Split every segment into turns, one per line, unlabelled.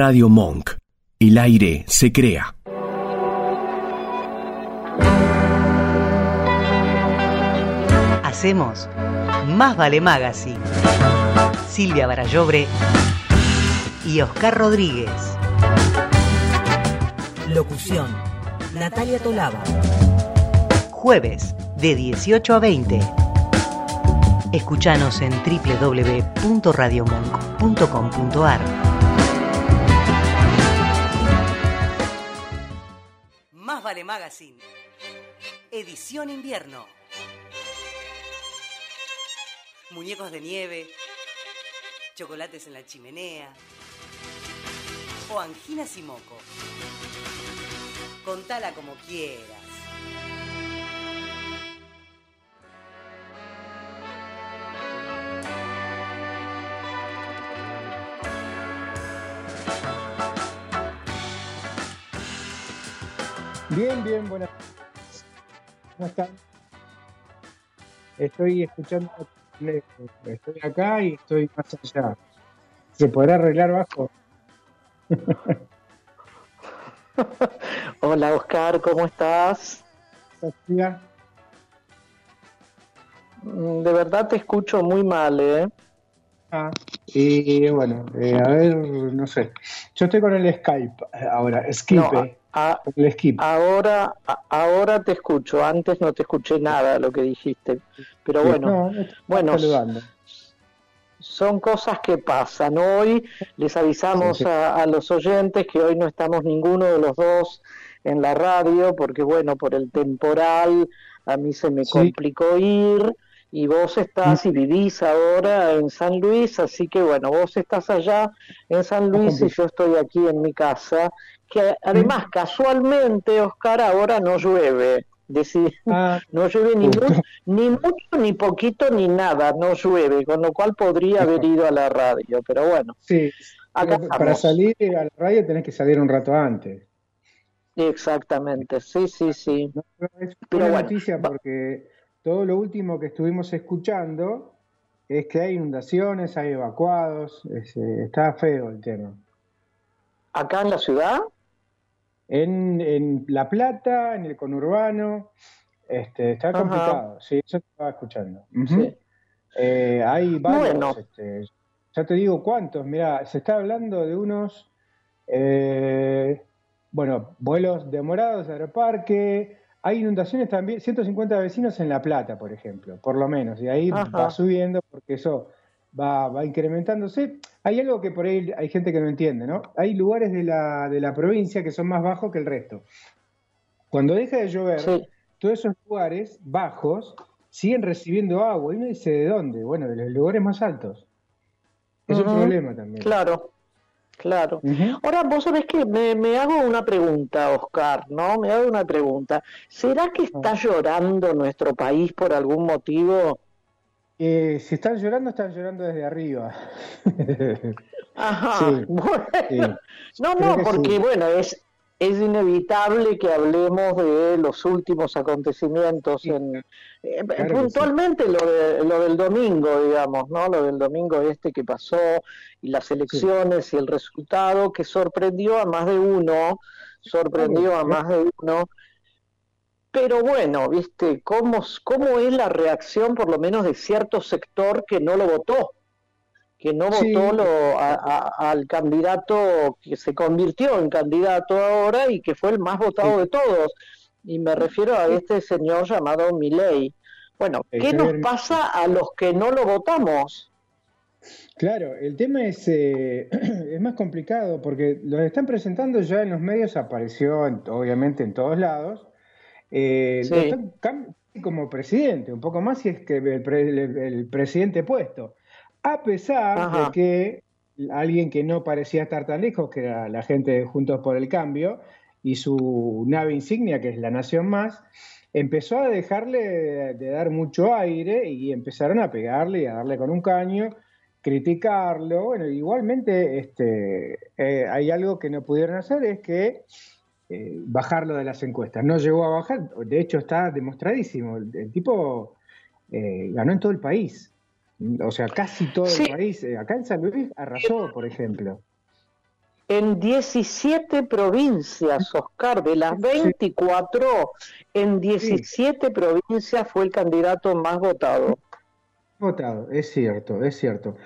Radio Monk. El aire se crea.
Hacemos Más Vale Magazine. Silvia Barallobre y Oscar Rodríguez. Locución. Natalia Tolaba. Jueves de 18 a 20. Escuchanos en www.radiomonk.com.ar. Vale Magazine. Edición invierno. Muñecos de nieve, chocolates en la chimenea o anginas y moco. Contala como quieras.
Bien, bien, buenas. ¿Cómo están? Estoy escuchando, estoy acá y estoy más allá. ¿Se podrá arreglar bajo?
Hola Oscar, ¿cómo estás?
Sofía.
Mm, De verdad te escucho muy mal, ¿eh?
Ah, y bueno, eh, a ver, no sé. Yo estoy con el Skype ahora, Skype.
No,
el
ahora, ahora te escucho, antes no te escuché nada lo que dijiste, pero bueno,
No,
bueno,
saludando.
son cosas que pasan. Hoy les avisamos
Sí, sí.
A, a los oyentes que hoy no estamos ninguno de los dos en la radio, porque bueno, por el temporal a mí se me
Sí.
complicó ir y vos estás y vivís ahora en San Luis, así que bueno, vos estás allá en San Luis y yo estoy aquí en mi casa, que además casualmente, Oscar, ahora no llueve. Deci-
Ah,
no llueve ni, mucho, ni poquito, ni nada, no llueve, con lo cual podría haber ido a la radio, pero bueno,
sí.
acá
Pero para
estamos.
salir a la radio tenés que salir un rato antes.
Exactamente, sí, sí, sí.
No, es
Pero
una
bueno,
noticia porque todo lo último que estuvimos escuchando es que hay inundaciones, hay evacuados, es, eh, está feo el tema.
Acá en la ciudad,
En, en La Plata, en el conurbano, este, está
Ajá.
complicado, sí, eso estaba escuchando.
Sí.
Eh, hay varios,
Bueno.
este, ya te digo cuántos, mira, se está hablando de unos, eh, bueno, vuelos demorados de aeroparque, hay inundaciones también, 150 vecinos en La Plata, por ejemplo, por lo menos, y ahí
Ajá.
va subiendo porque eso va, va incrementándose. Hay algo que por ahí hay gente que no entiende, ¿no? Hay lugares de la, de la provincia que son más bajos que el resto. Cuando deja de llover,
Sí.
todos esos lugares bajos siguen recibiendo agua. Y uno dice, ¿de dónde? Bueno, de los lugares más altos. Es un problema también.
Claro, claro. Ahora, vos sabés que me, me hago una pregunta, Oscar, ¿no? Me hago una pregunta. ¿Será que está llorando nuestro país por algún motivo?
Eh, si están llorando, están llorando desde arriba.
Ajá,
Sí,
bueno.
sí.
No,
Creo
no,
que
porque
sí.
bueno, es, es inevitable que hablemos de los últimos acontecimientos en eh,
claro
puntualmente lo de, lo del domingo, digamos, ¿no? Lo del domingo este que pasó y las elecciones y el resultado que sorprendió a más de uno, sorprendió a más de uno. Pero bueno, ¿viste? ¿Cómo, ¿Cómo es la reacción por lo menos de cierto sector que no lo votó? que no
Sí.
votó lo- a- a- al candidato que se convirtió en candidato ahora y que fue el más votado
Sí.
de todos. Y me refiero a este señor llamado Milei. Bueno, ¿qué nos pasa a los que no lo votamos?
Claro, el tema es, eh, es más complicado porque los están presentando ya en los medios, apareció en- obviamente en todos lados. Eh,
Sí.
como presidente, un poco más si es que el, pre- el- el presidente puesto. A pesar
Ajá.
de que alguien que no parecía estar tan lejos, que era la gente de Juntos por el Cambio, y su nave insignia, que es la Nación Más, empezó a dejarle de, de dar mucho aire y empezaron a pegarle y a darle con un caño, criticarlo. Bueno, igualmente este, eh, hay algo que no pudieron hacer, es que eh, bajarlo de las encuestas. No llegó a bajar, de hecho está demostradísimo. El, el tipo eh, ganó en todo el país. O sea, casi todo
Sí.
el país. Eh, Acá en San Luis arrasó, por ejemplo.
en 17 provincias, Oscar, de las 24, en 17 provincias fue el candidato más votado.
Votado, es cierto, es cierto.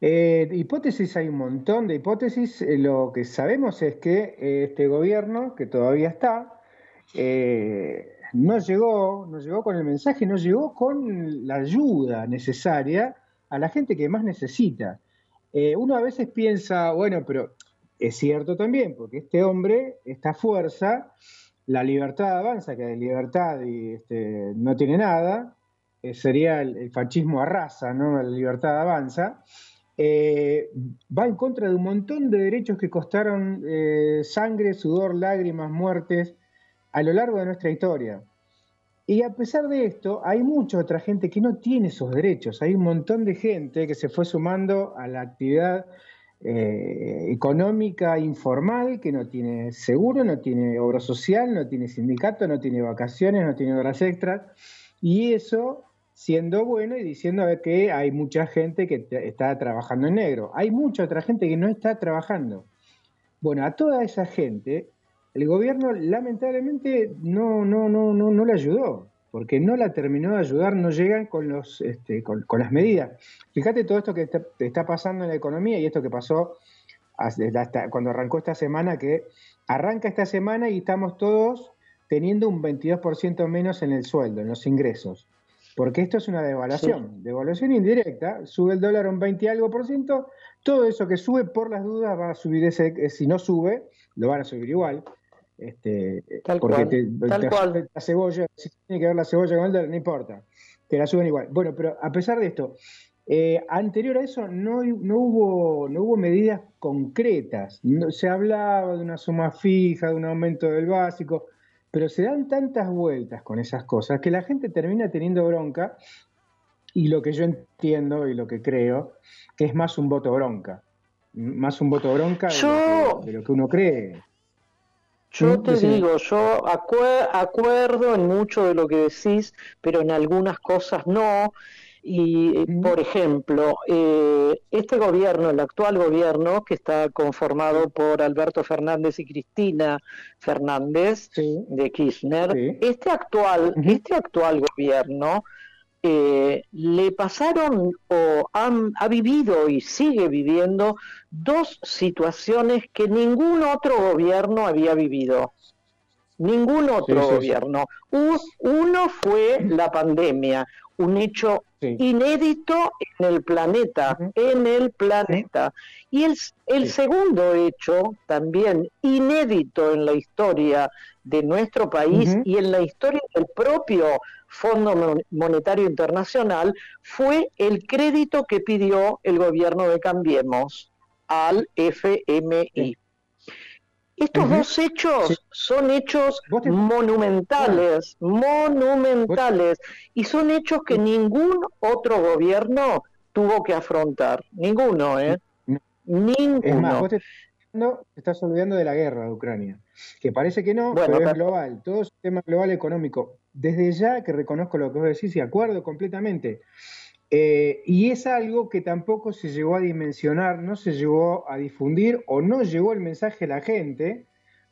Eh, hipótesis hay un montón de hipótesis. Eh, lo que sabemos es que eh, este gobierno, que todavía está, no llegó, no llegó con el mensaje, no llegó con la ayuda necesaria a la gente que más necesita. uno a veces piensa, bueno, pero es cierto también, porque este hombre, esta fuerza, la libertad avanza, que de libertad y este, no tiene nada, sería el, el, fascismo arrasa, ¿no? La libertad avanza. Eh, va en contra de un montón de derechos que costaron eh, sangre, sudor, lágrimas, muertes a lo largo de nuestra historia. Y a pesar de esto, hay mucha otra gente que no tiene esos derechos. Hay un montón de gente que se fue sumando a la actividad eh, económica informal, que no tiene seguro, no tiene obra social, no tiene sindicato, no tiene vacaciones, no tiene horas extras. Y eso siendo bueno y diciendo que hay mucha gente que está trabajando en negro. Hay mucha otra gente que no está trabajando. Bueno, a toda esa gente, el gobierno lamentablemente no, no, no, no, no le ayudó, porque no la terminó de ayudar, no llegan con, los, este, con, las medidas. Fíjate todo esto que está, está, pasando en la economía y esto que pasó hasta cuando arrancó esta semana, que arranca esta semana y estamos todos teniendo un 22% menos en el sueldo, en los ingresos porque esto es una devaluación, devaluación indirecta, sube el dólar un 20 y algo por ciento, todo eso que sube por las dudas va a subir ese, eh, si no sube, lo van a subir igual. Este,
tal porque cual,
la cebolla, si tiene que ver la cebolla con el dólar, no importa, te la suben igual. Bueno, pero a pesar de esto, eh, anterior a eso no, no, hubo, no hubo medidas concretas, se hablaba de una suma fija, de un aumento del básico, pero se dan tantas vueltas con esas cosas que la gente termina teniendo bronca y lo que yo entiendo y lo que creo, que es más un voto bronca, más un voto bronca de, lo, que, uno cree.
Yo te digo, yo acuerdo en mucho de lo que decís, pero en algunas cosas no. Y, por ejemplo, eh, este gobierno, el actual gobierno, que está conformado por Alberto Fernández y Cristina Fernández de Kirchner, este, actual, este actual gobierno eh, le pasaron o ha vivido y sigue viviendo dos situaciones que ningún otro gobierno había vivido. Ningún otro gobierno. Uno fue la pandemia, un hecho inédito en el planeta, en el planeta. Y el, el segundo hecho, también inédito en la historia de nuestro país y en la historia del propio Fondo Monetario Internacional, fue el crédito que pidió el gobierno de Cambiemos al FMI. Estos dos hechos son hechos monumentales, monumentales, y son hechos que ningún otro gobierno tuvo que afrontar. Ninguno, ¿eh? Ninguno.
Es más, vos te estás olvidando de la guerra de Ucrania, que parece que no, pero es global. Todo es un tema global económico. Desde ya que reconozco lo que vos decís y acuerdo completamente. Eh, y es algo que tampoco se llegó a dimensionar, no se llegó a difundir o no llegó el mensaje a la gente,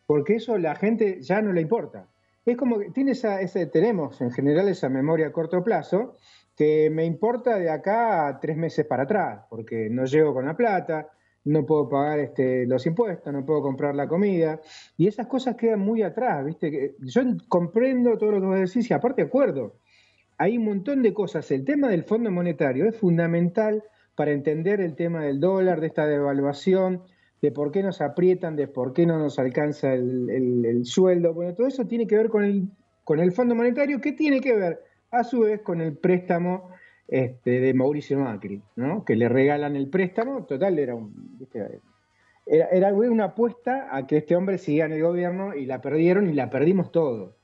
porque eso a la gente ya no le importa. Es como que tiene esa, tenemos en general esa memoria a corto plazo que me importa de acá a tres meses para atrás, porque no llego con la plata, no puedo pagar este, los impuestos, no puedo comprar la comida, y esas cosas quedan muy atrás, ¿viste? Yo comprendo todo lo que vos decís y aparte acuerdo, hay un montón de cosas. El tema del Fondo Monetario es fundamental para entender el tema del dólar, de esta devaluación, de por qué nos aprietan, de por qué no nos alcanza el, sueldo. Bueno, todo eso tiene que ver con el, con el Fondo Monetario, que tiene que ver a su vez con el préstamo este, de Mauricio Macri, ¿no? que le regalan el préstamo, total era, un, era, era una apuesta a que este hombre siga en el gobierno y la perdieron y la perdimos todos.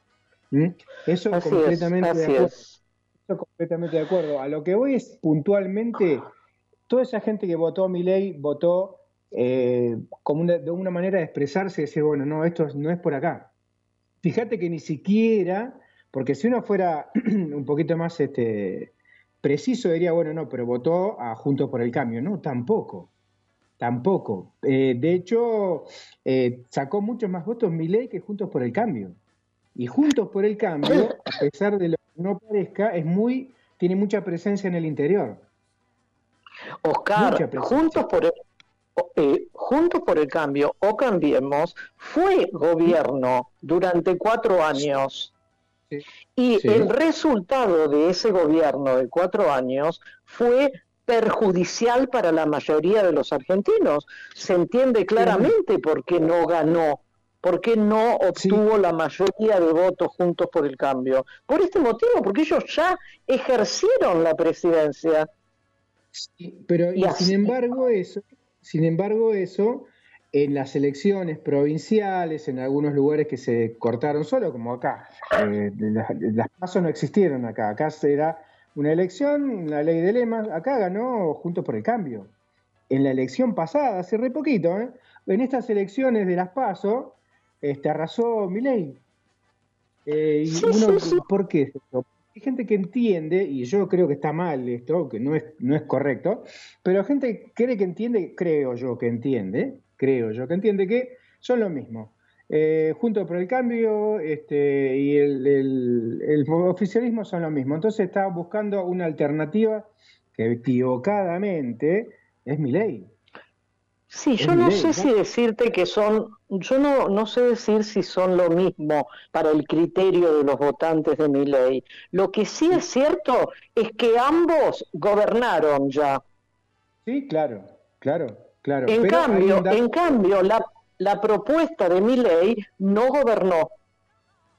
Eso completamente de acuerdo completamente de acuerdo. A lo que voy es puntualmente, toda esa gente que votó a mi ley votó eh, como de una manera de expresarse y decir, bueno, no, esto no es por acá. Fíjate que ni siquiera, porque si uno fuera un poquito más este, preciso, diría, bueno, no, pero votó a Juntos por el Cambio. No, tampoco. tampoco. Eh, de hecho, eh, sacó muchos más votos Milei que Juntos por el Cambio. Y Juntos por el Cambio, a pesar de lo no parezca, es muy, tiene mucha presencia en el interior.
Oscar, Juntos por el, eh, Juntos por el Cambio o Cambiemos fue gobierno durante cuatro años. Y el resultado de ese gobierno de cuatro años fue perjudicial para la mayoría de los argentinos. Se entiende claramente por qué no ganó, por qué no obtuvo la mayoría de votos juntos por el cambio. Por este motivo, porque ellos ya ejercieron la presidencia.
pero y sin embargo eso, sin embargo eso, en las elecciones provinciales, en algunos lugares que se cortaron solo, como acá, eh, las, las pasos no existieron acá, acá era una elección, la ley de lemas, acá ganó Juntos por el Cambio. En la elección pasada, hace re poquito, ¿eh? en estas elecciones de las PASO, este, arrasó Milei. Eh, y uno, ¿Por qué Hay gente que entiende, y yo creo que está mal esto, que no es, no es correcto, pero gente cree que entiende, creo yo que entiende, creo yo que entiende que son lo mismo. Eh, Juntos por el Cambio este, y el, oficialismo son lo mismo. Entonces está buscando una alternativa que equivocadamente es mi ley.
Sí, yo no sé si decirte que son, yo no, no sé decir si son lo mismo para el criterio de los votantes de mi ley. Lo que sí es cierto es que ambos gobernaron ya.
Sí, claro, claro, claro.
En cambio, en cambio, la, la propuesta de mi ley no gobernó.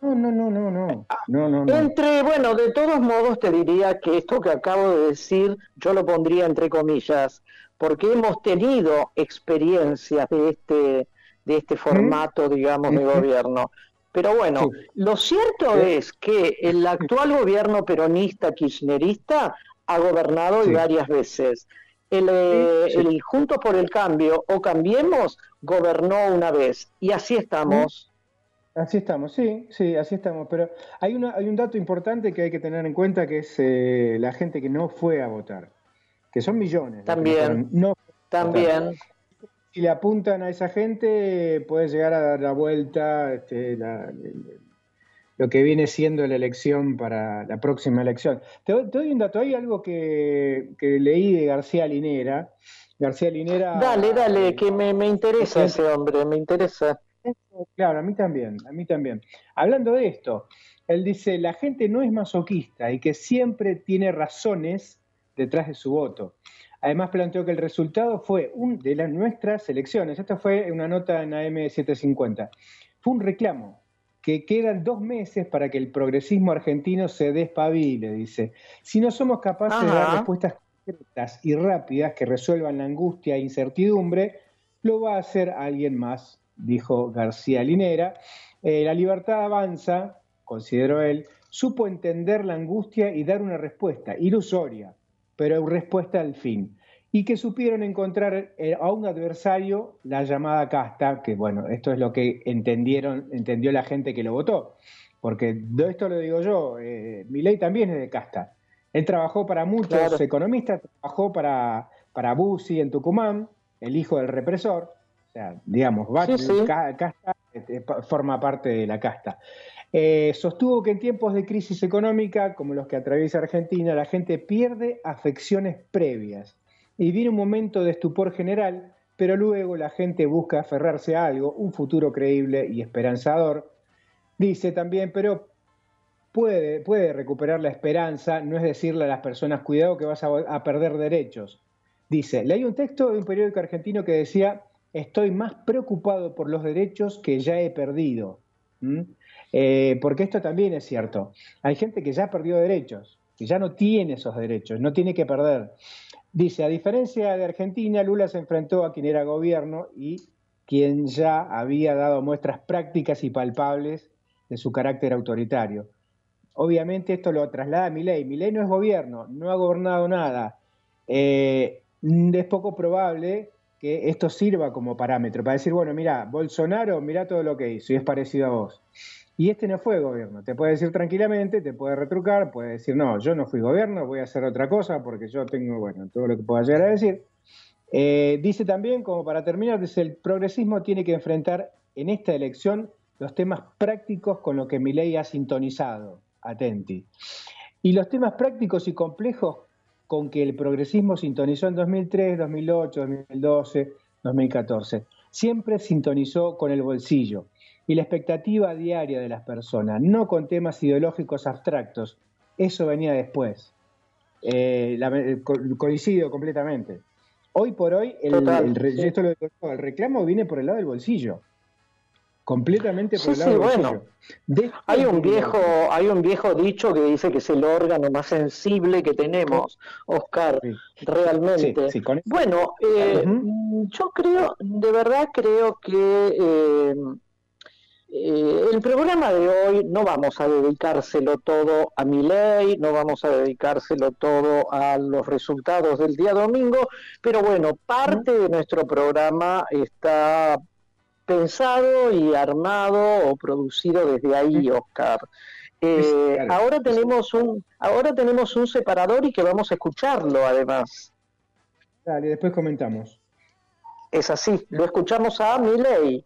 No, no, no, no, no. no, no,
Entre, bueno, de todos modos te diría que esto que acabo de decir, yo lo pondría entre comillas, porque hemos tenido experiencias de este, de este formato, digamos, de gobierno. Pero bueno, lo cierto es que el actual gobierno peronista kirchnerista ha gobernado varias veces. El, eh, el Juntos por el Cambio o Cambiemos gobernó una vez y así estamos.
Así estamos, sí, sí, así estamos. Pero hay, una, hay un dato importante que hay que tener en cuenta que es eh, la gente que no fue a votar, que son millones.
También,
no
también.
Si le apuntan a esa gente, puede llegar a dar la vuelta este, lo que viene siendo la elección para la próxima elección. Te, doy un dato, hay algo que, que leí de García Linera, García Linera.
Dale, dale, que me, interesa ese hombre, me interesa.
Claro, a mí también, a mí también. Hablando de esto, él dice, la gente no es masoquista y que siempre tiene razones detrás de su voto. Además planteó que el resultado fue un de las nuestras elecciones. Esta fue una nota en AM750. Fue un reclamo que quedan dos meses para que el progresismo argentino se despabile, dice. Si no somos capaces de dar respuestas y rápidas que resuelvan la angustia e incertidumbre, lo va a hacer alguien más, dijo García Linera. Eh, la libertad avanza, consideró él, supo entender la angustia y dar una respuesta, ilusoria, pero una respuesta al fin. Y que supieron encontrar eh, a un adversario la llamada casta, que bueno, esto es lo que entendieron, entendió la gente que lo votó. Porque de esto lo digo yo, eh, mi ley también es de casta. Él trabajó para muchos economistas, trabajó para, para Bussi en Tucumán, el hijo del represor, o sea, digamos, casta este, forma parte de la casta. Eh, sostuvo que en tiempos de crisis económica, como los que atraviesa Argentina, la gente pierde afecciones previas y viene un momento de estupor general, pero luego la gente busca aferrarse a algo, un futuro creíble y esperanzador. Dice también, pero puede, puede recuperar la esperanza, no es decirle a las personas, cuidado que vas a, perder derechos. Dice, leí un texto de un periódico argentino que decía, estoy más preocupado por los derechos que ya he perdido. Eh, porque esto también es cierto. Hay gente que ya perdió derechos, que ya no tiene esos derechos, no tiene que perder. Dice, a diferencia de Argentina, Lula se enfrentó a quien era gobierno y quien ya había dado muestras prácticas y palpables de su carácter autoritario. Obviamente esto lo traslada a Milei. Milei no es gobierno, no ha gobernado nada. Eh, es poco probable que esto sirva como parámetro para decir, bueno, mira, Bolsonaro, mira todo lo que hizo y es parecido a vos. Y este no fue gobierno. Te puede decir tranquilamente, te puede retrucar, puede decir, no, yo no fui gobierno, voy a hacer otra cosa porque yo tengo, bueno, todo lo que pueda llegar a decir. Eh, dice también, como para terminar, dice, el progresismo tiene que enfrentar en esta elección los temas prácticos con los que mi ley ha sintonizado. Atenti. Y los temas prácticos y complejos con que el progresismo sintonizó en 2003, 2008, 2012, 2014. Siempre sintonizó con el bolsillo y la expectativa diaria de las personas, no con temas ideológicos abstractos. Eso venía después. Eh, coincido completamente. Hoy por hoy, el, el reclamo viene por el lado del bolsillo completamente por el lado
bueno. hay un viejo hay un viejo dicho que dice que es el órgano más sensible que tenemos Oscar realmente bueno eh, yo creo de verdad creo que eh, eh, el programa de hoy no vamos a dedicárselo todo a mi ley, no vamos a dedicárselo todo a los resultados del día domingo, pero bueno, parte de nuestro programa está pensado y armado o producido desde ahí, Oscar. Eh, ahora tenemos un ahora tenemos un separador y que vamos a escucharlo además.
Dale, después comentamos.
Es así, lo escuchamos a Milei.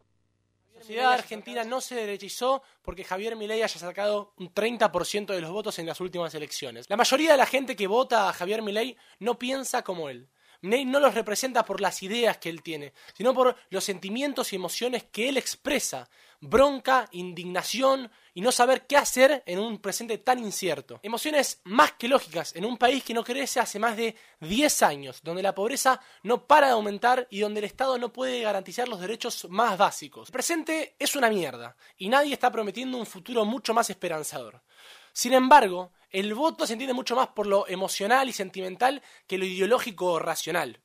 La sociedad argentina no se derechizó porque Javier Milei haya sacado un 30% de los votos en las últimas elecciones. La mayoría de la gente que vota a Javier Milei no piensa como él. Ney no los representa por las ideas que él tiene, sino por los sentimientos y emociones que él expresa. Bronca, indignación y no saber qué hacer en un presente tan incierto. Emociones más que lógicas en un país que no crece hace más de 10 años, donde la pobreza no para de aumentar y donde el Estado no puede garantizar los derechos más básicos. El presente es una mierda y nadie está prometiendo un futuro mucho más esperanzador. Sin embargo, el voto se entiende mucho más por lo emocional y sentimental que lo ideológico o racional.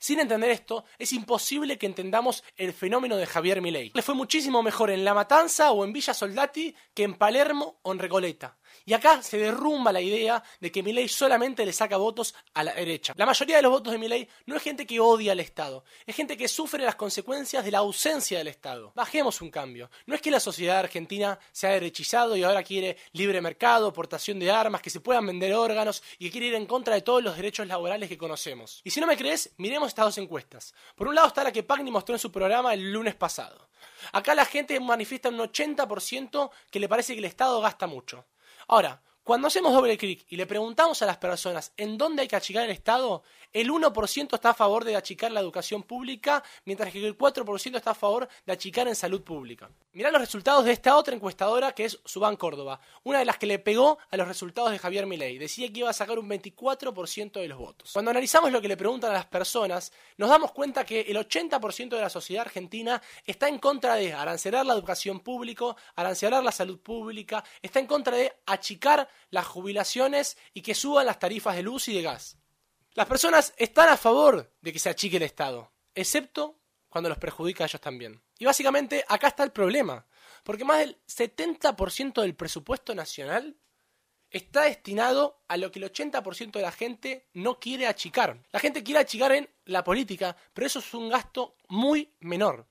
Sin entender esto, es imposible que entendamos el fenómeno de Javier Milei. Le fue muchísimo mejor en La Matanza o en Villa Soldati que en Palermo o en Recoleta. Y acá se derrumba la idea de que Milei solamente le saca votos a la derecha. La mayoría de los votos de Milei no es gente que odia al Estado, es gente que sufre las consecuencias de la ausencia del Estado. Bajemos un cambio. No es que la sociedad argentina se ha derechizado y ahora quiere libre mercado, portación de armas, que se puedan vender órganos y que quiere ir en contra de todos los derechos laborales que conocemos. Y si no me crees, miremos estas dos encuestas. Por un lado está la que Pagni mostró en su programa el lunes pasado. Acá la gente manifiesta un 80% que le parece que el Estado gasta mucho. Ahora, cuando hacemos doble clic y le preguntamos a las personas en dónde hay que achicar el Estado, el 1% está a favor de achicar la educación pública, mientras que el 4% está a favor de achicar en salud pública. Mirá los resultados de esta otra encuestadora que es Subán Córdoba, una de las que le pegó a los resultados de Javier Milei. Decía que iba a sacar un 24% de los votos. Cuando analizamos lo que le preguntan a las personas, nos damos cuenta que el 80% de la sociedad argentina está en contra de arancelar la educación pública, arancelar la salud pública, está en contra de achicar las jubilaciones y que suban las tarifas de luz y de gas. Las personas están a favor de que se achique el Estado, excepto cuando los perjudica a ellos también. Y básicamente acá está el problema, porque más del 70% del presupuesto nacional está destinado a lo que el 80% de la gente no quiere achicar. La gente quiere achicar en la política, pero eso es un gasto muy menor.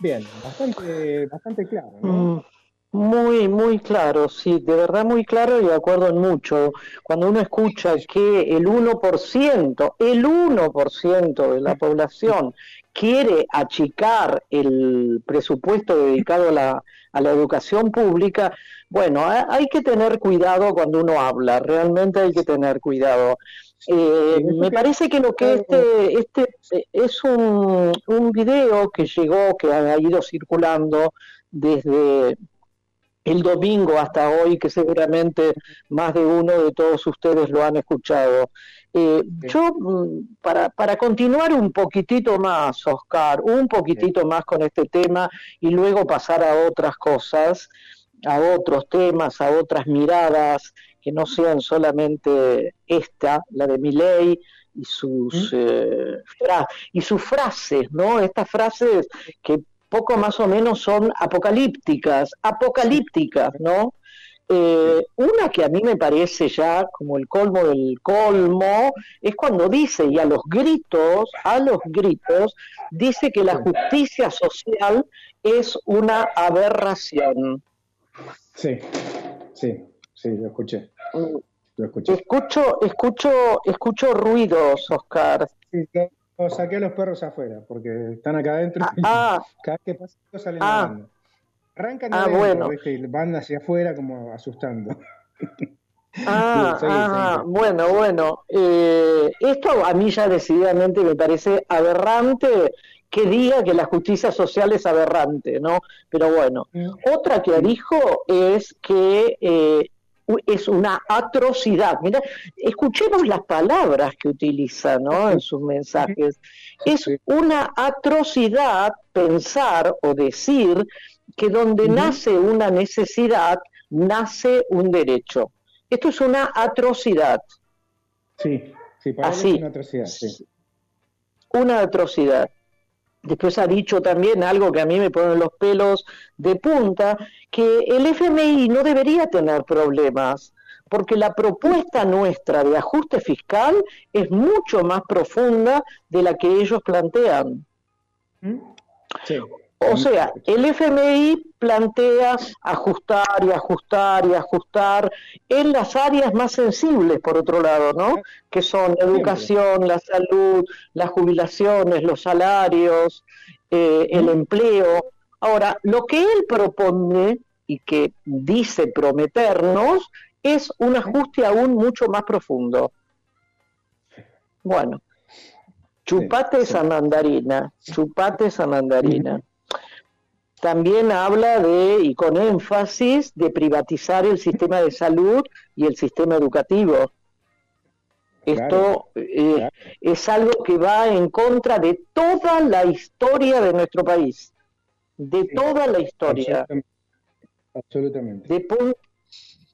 Bien, bastante, bastante claro. ¿no?
Mm. Muy, muy claro, sí, de verdad muy claro y de acuerdo en mucho. Cuando uno escucha que el 1%, el 1% de la población quiere achicar el presupuesto dedicado a la, a la educación pública, bueno, hay que tener cuidado cuando uno habla, realmente hay que tener cuidado. Eh, me parece que lo que este, este eh, es un, un video que llegó, que ha ido circulando desde el domingo hasta hoy, que seguramente más de uno de todos ustedes lo han escuchado. Eh, yo, mm, para, para continuar un poquitito más, Oscar, un poquitito más con este tema y luego pasar a otras cosas, a otros temas, a otras miradas que no sean solamente esta, la de mi ley y sus, eh, y sus frases, ¿no? Estas frases que poco más o menos son apocalípticas, apocalípticas, ¿no? Eh, una que a mí me parece ya como el colmo del colmo es cuando dice, y a los gritos, a los gritos, dice que la justicia social es una aberración.
Sí, sí, sí, lo escuché. lo escuché.
Escucho, escucho, escucho ruidos, Oscar.
Sí, que- o saqué a los perros afuera, porque están acá adentro y
Ah,
cada vez que salen
Ah.
Arrancan
Ah,
adentro,
bueno.
¿viste? y van hacia afuera como asustando.
Ah, ah, bueno, bueno. Eh, esto a mí ya decididamente me parece aberrante que diga que la justicia social es aberrante, ¿no? Pero bueno, otra que dijo es que eh, es una atrocidad. Mira, escuchemos las palabras que utiliza, ¿no? En sus mensajes. Es una atrocidad pensar o decir que donde nace una necesidad, nace un derecho. Esto es una atrocidad,
Sí, sí, para él
Así.
es una atrocidad. Sí.
una atrocidad. Después ha dicho también algo que a mí me pone los pelos de punta, que el FMI no debería tener problemas, porque la propuesta nuestra de ajuste fiscal es mucho más profunda de la que ellos plantean.
¿Mm? Sí.
O sea, el FMI plantea ajustar y ajustar y ajustar en las áreas más sensibles, por otro lado, ¿no? Que son la educación, la salud, las jubilaciones, los salarios, eh, el empleo. Ahora, lo que él propone y que dice prometernos es un ajuste aún mucho más profundo. Bueno, chupate esa mandarina, chupate esa mandarina. También habla de, y con énfasis, de privatizar el sistema de salud y el sistema educativo. Esto eh,
claro.
es algo que va en contra de toda la historia de nuestro país, de toda la historia,
Absolutamente. Absolutamente.
de, pun-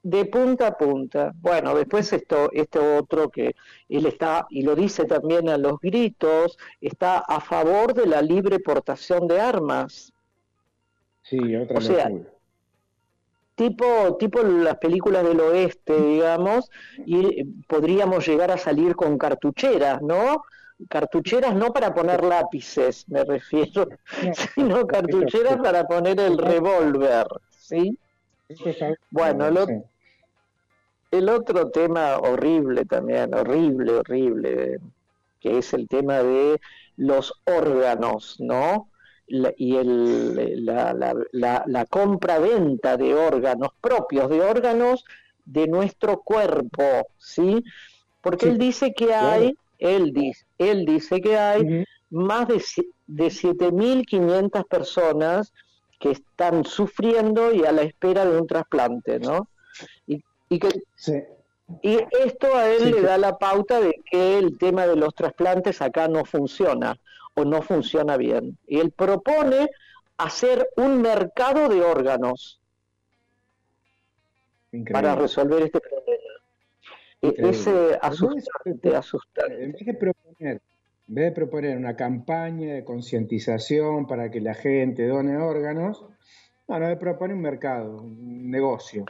de punta a punta. Bueno, después esto, este otro que él está, y lo dice también a los gritos, está a favor de la libre portación de armas.
Sí, otra
O sea, tipo, tipo las películas del oeste, digamos, y eh, podríamos llegar a salir con cartucheras, ¿no? Cartucheras no para poner lápices, me refiero,
No,
sino cartucheras para poner el revólver, ¿sí? Bueno, lo-
sí.
El otro tema horrible también, horrible, horrible, que es el tema de los órganos, ¿no? La- y el, la, la, la, la compra-venta de órganos propios, de órganos de nuestro cuerpo, ¿sí? Porque
Sí,
él dice que hay, él dice, él dice que hay más de, de 7.500 personas que están sufriendo y a la espera de un trasplante, ¿no? Y, y que
Sí.
y esto a él
Sí,
le da la pauta de que el tema de los trasplantes acá no funciona o no funciona bien. Y él propone hacer un mercado de órganos
Increíble.
para resolver este problema. E-
Increíble.
Ese asustante, asustante.
En vez de proponer, en vez de proponer una campaña de concientización para que la gente done órganos, bueno, él propone un mercado, un negocio.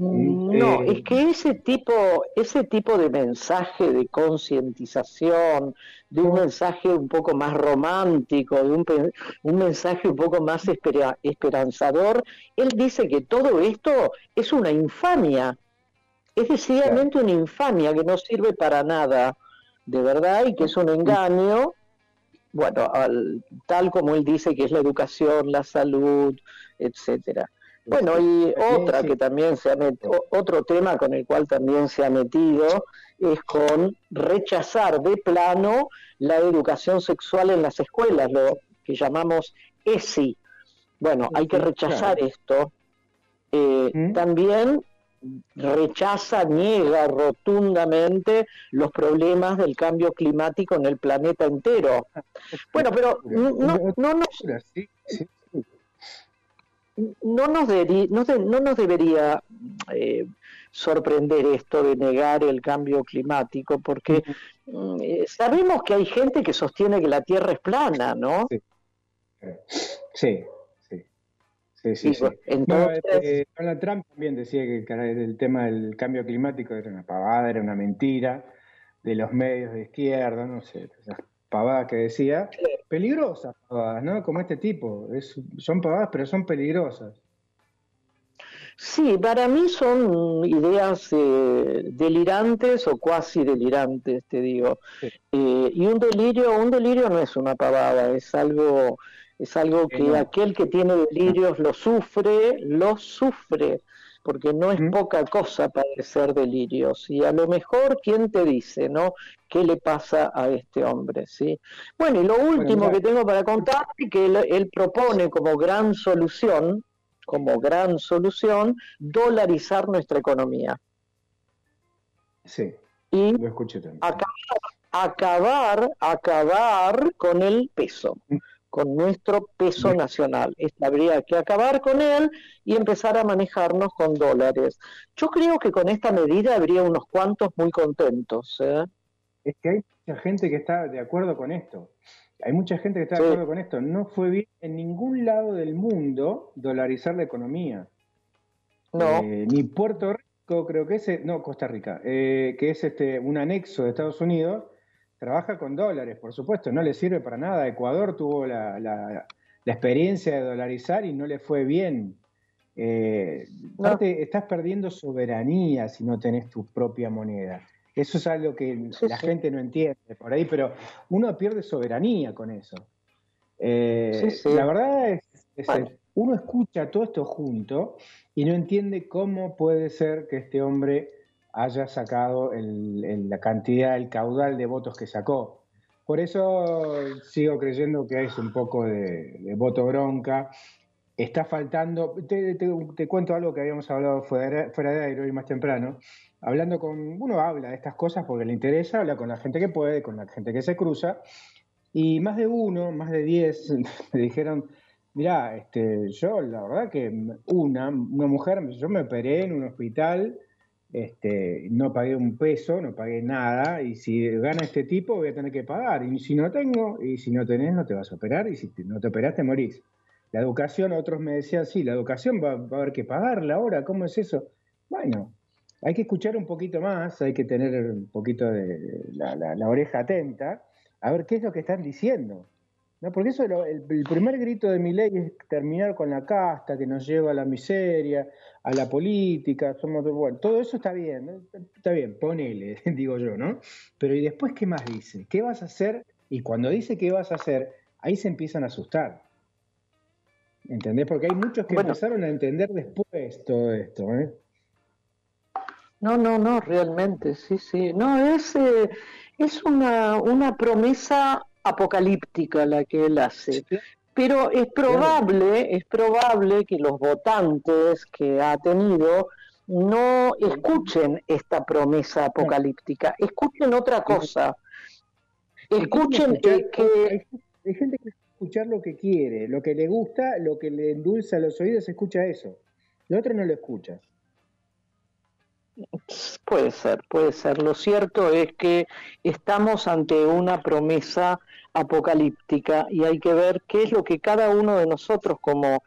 No,
Eh,
es que ese tipo, ese tipo de mensaje de concientización, de un mensaje un poco más romántico, de un, un mensaje un poco más espera- esperanzador, él dice que todo esto es una infamia, es decididamente una infamia que no sirve para nada, de verdad, y que es un engaño, bueno, al- tal como él dice que es la educación, la salud, etcétera. Bueno, y otra que también se ha metido, otro tema con el cual también se ha metido es con rechazar de plano la educación sexual en las escuelas, lo que llamamos ESI. Bueno, hay que rechazar esto. Eh,
¿Mm?
También rechaza, niega rotundamente los problemas del cambio climático en el planeta entero. Bueno, pero no, no, no nos
Sí, sí, sí.
no nos, deri- no de- no nos debería eh, sorprender esto de negar el cambio climático, porque mm, eh, sabemos que hay gente que sostiene que la Tierra es plana, ¿no?
Sí. Sí, sí. Sí, sí,
entonces-
No, eh, Donald Trump también decía que el tema del cambio climático era una pavada, era una mentira de los medios de izquierda, no sé, esas pavadas que decía. Peligrosas pavadas, ¿no? Como este tipo. Es, son pavadas, pero son peligrosas.
Sí, para mí son ideas eh, delirantes o cuasi delirantes, te digo. Eh, y un delirio, un delirio no es una pavada, es algo, es algo que aquel que tiene delirios lo sufre, lo sufre, porque no es poca cosa padecer delirios. Y a lo mejor, ¿quién te dice, no? ¿Qué le pasa a este hombre, sí? Bueno, y lo último que tengo para contar, que él propone como gran solución, como gran solución dolarizar nuestra economía.
Sí,
y lo escuché también. Acabar, acabar, con el peso. Con nuestro peso nacional. habría que acabar con él y empezar a manejarnos con dólares. Yo creo que con esta medida habría unos cuantos muy contentos. ¿eh?
Es que hay mucha gente que está de acuerdo con esto. Hay mucha gente que está de acuerdo con esto. No fue bien en ningún lado del mundo dolarizar la economía. No. Eh, ni Puerto Rico, creo que es, no, Costa Rica, eh, que es este un anexo de Estados Unidos, trabaja con dólares, por supuesto, no le sirve para nada. Ecuador tuvo la, la, experiencia de dolarizar y no le fue bien. Eh, estás perdiendo soberanía si no tenés tu propia moneda. Eso es algo que la gente no entiende por ahí, pero uno pierde soberanía con eso. Eh, la verdad es, que uno escucha todo esto junto y no entiende cómo puede ser que este hombre haya sacado la cantidad, el caudal de votos que sacó. Por eso sigo creyendo que es un poco de, voto bronca. Está faltando, te, cuento algo que habíamos hablado fuera, fuera de aire hoy más temprano, hablando con, uno habla de estas cosas porque le interesa, habla con la gente que puede, con la gente que se cruza, y más de uno, más de diez, me dijeron, mirá, este, yo la verdad que una, una mujer, yo me operé en un hospital, este, no pagué un peso, no pagué nada, y si gana este tipo voy a tener que pagar, y si no tengo, y si no tenés no te vas a operar, y si no te operás te morís. La educación, otros me decían, sí, la educación va, a haber que pagarla ahora, ¿cómo es eso? Bueno, hay que escuchar un poquito más, hay que tener un poquito de la, oreja atenta, a ver qué es lo que están diciendo. ¿no? Porque eso, el, primer grito de mi ley es terminar con la casta que nos lleva a la miseria, a la política, somos, bueno, todo eso está bien, está bien, ponele, digo yo, ¿no? Pero ¿y después qué más dice? ¿Qué vas a hacer? Y cuando dice qué vas a hacer, ahí se empiezan a asustar. ¿Entendés? Porque hay muchos que empezaron a entender después todo esto, ¿eh?
No, no, no, realmente, sí, sí. No, es, eh, es una, una promesa apocalíptica la que él hace. Pero es probable, es probable que los votantes que ha tenido no escuchen esta promesa apocalíptica, escuchen otra cosa. Escuchen
que... Hay gente que escuchar lo que quiere, lo que le gusta, lo que le endulza los oídos, escucha eso. Lo otro no lo escucha.
Puede ser, puede ser. Lo cierto es que estamos ante una promesa apocalíptica y hay que ver qué es lo que cada uno de nosotros como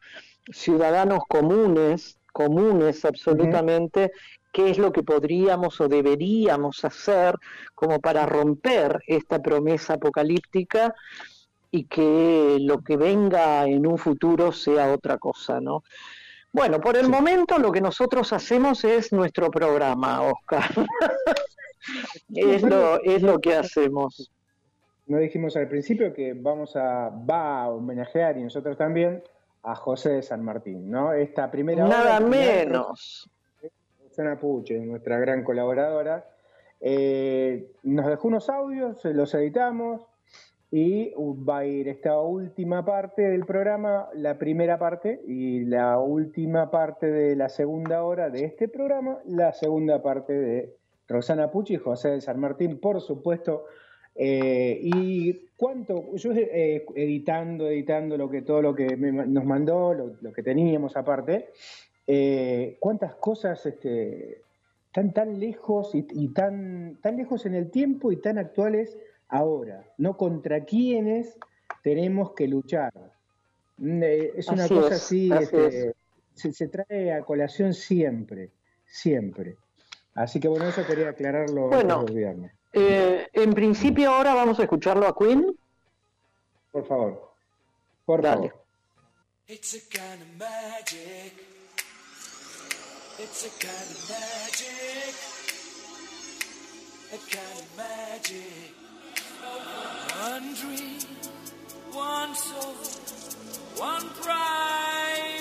ciudadanos comunes, comunes absolutamente, qué es lo que podríamos o deberíamos hacer como para romper esta promesa apocalíptica y que lo que venga en un futuro sea otra cosa, ¿no? Bueno, por el momento lo que nosotros hacemos es nuestro programa, Oscar. es, lo, es lo que hacemos.
No dijimos al principio que vamos a, va a homenajear, y nosotros también, a José de San Martín, ¿no? Esta primera
Nada menos.
Susana Puche, nuestra gran colaboradora. Eh, nos dejó unos audios, los editamos, y va a ir esta última parte del programa, la primera parte y la última parte de la segunda hora de este programa, la segunda parte de Rosana Pucci y José de San Martín, por supuesto. Eh, y cuánto, yo eh, editando, editando lo que todo lo que nos mandó, lo, que teníamos aparte, eh, cuántas cosas este, están tan lejos y, tan, tan lejos en el tiempo y tan actuales ahora, no contra quiénes tenemos que luchar. Mm, eh, es una cosa así, este, se, trae a colación siempre, siempre. Así que bueno, eso quería aclararlo
bueno, eh, en principio ahora vamos a escucharlo a Queen.
Por favor, por favor.
It's a kind of magic, a kind of magic. One dream, one soul, one prize,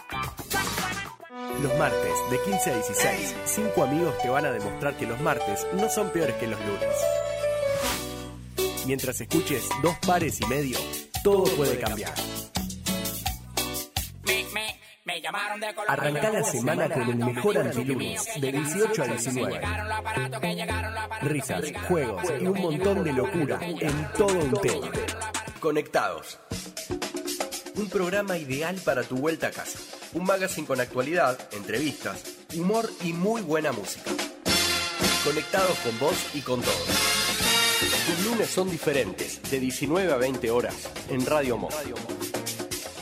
Los martes, de 15 a 16, cinco amigos te van a demostrar que los martes no son peores que los lunes. Mientras escuches dos pares y medio, todo puede cambiar. Arranca la semana con el mejor antilunes, de 18 a 19. Risas, juegos y un montón de locura en todo un tema. Conectados. Un programa ideal para tu vuelta a casa. Un magazine con actualidad, entrevistas, humor y muy buena música. Conectados con vos y con todos. Tus lunes son diferentes, de 19 a 20 horas, en Radio Mo.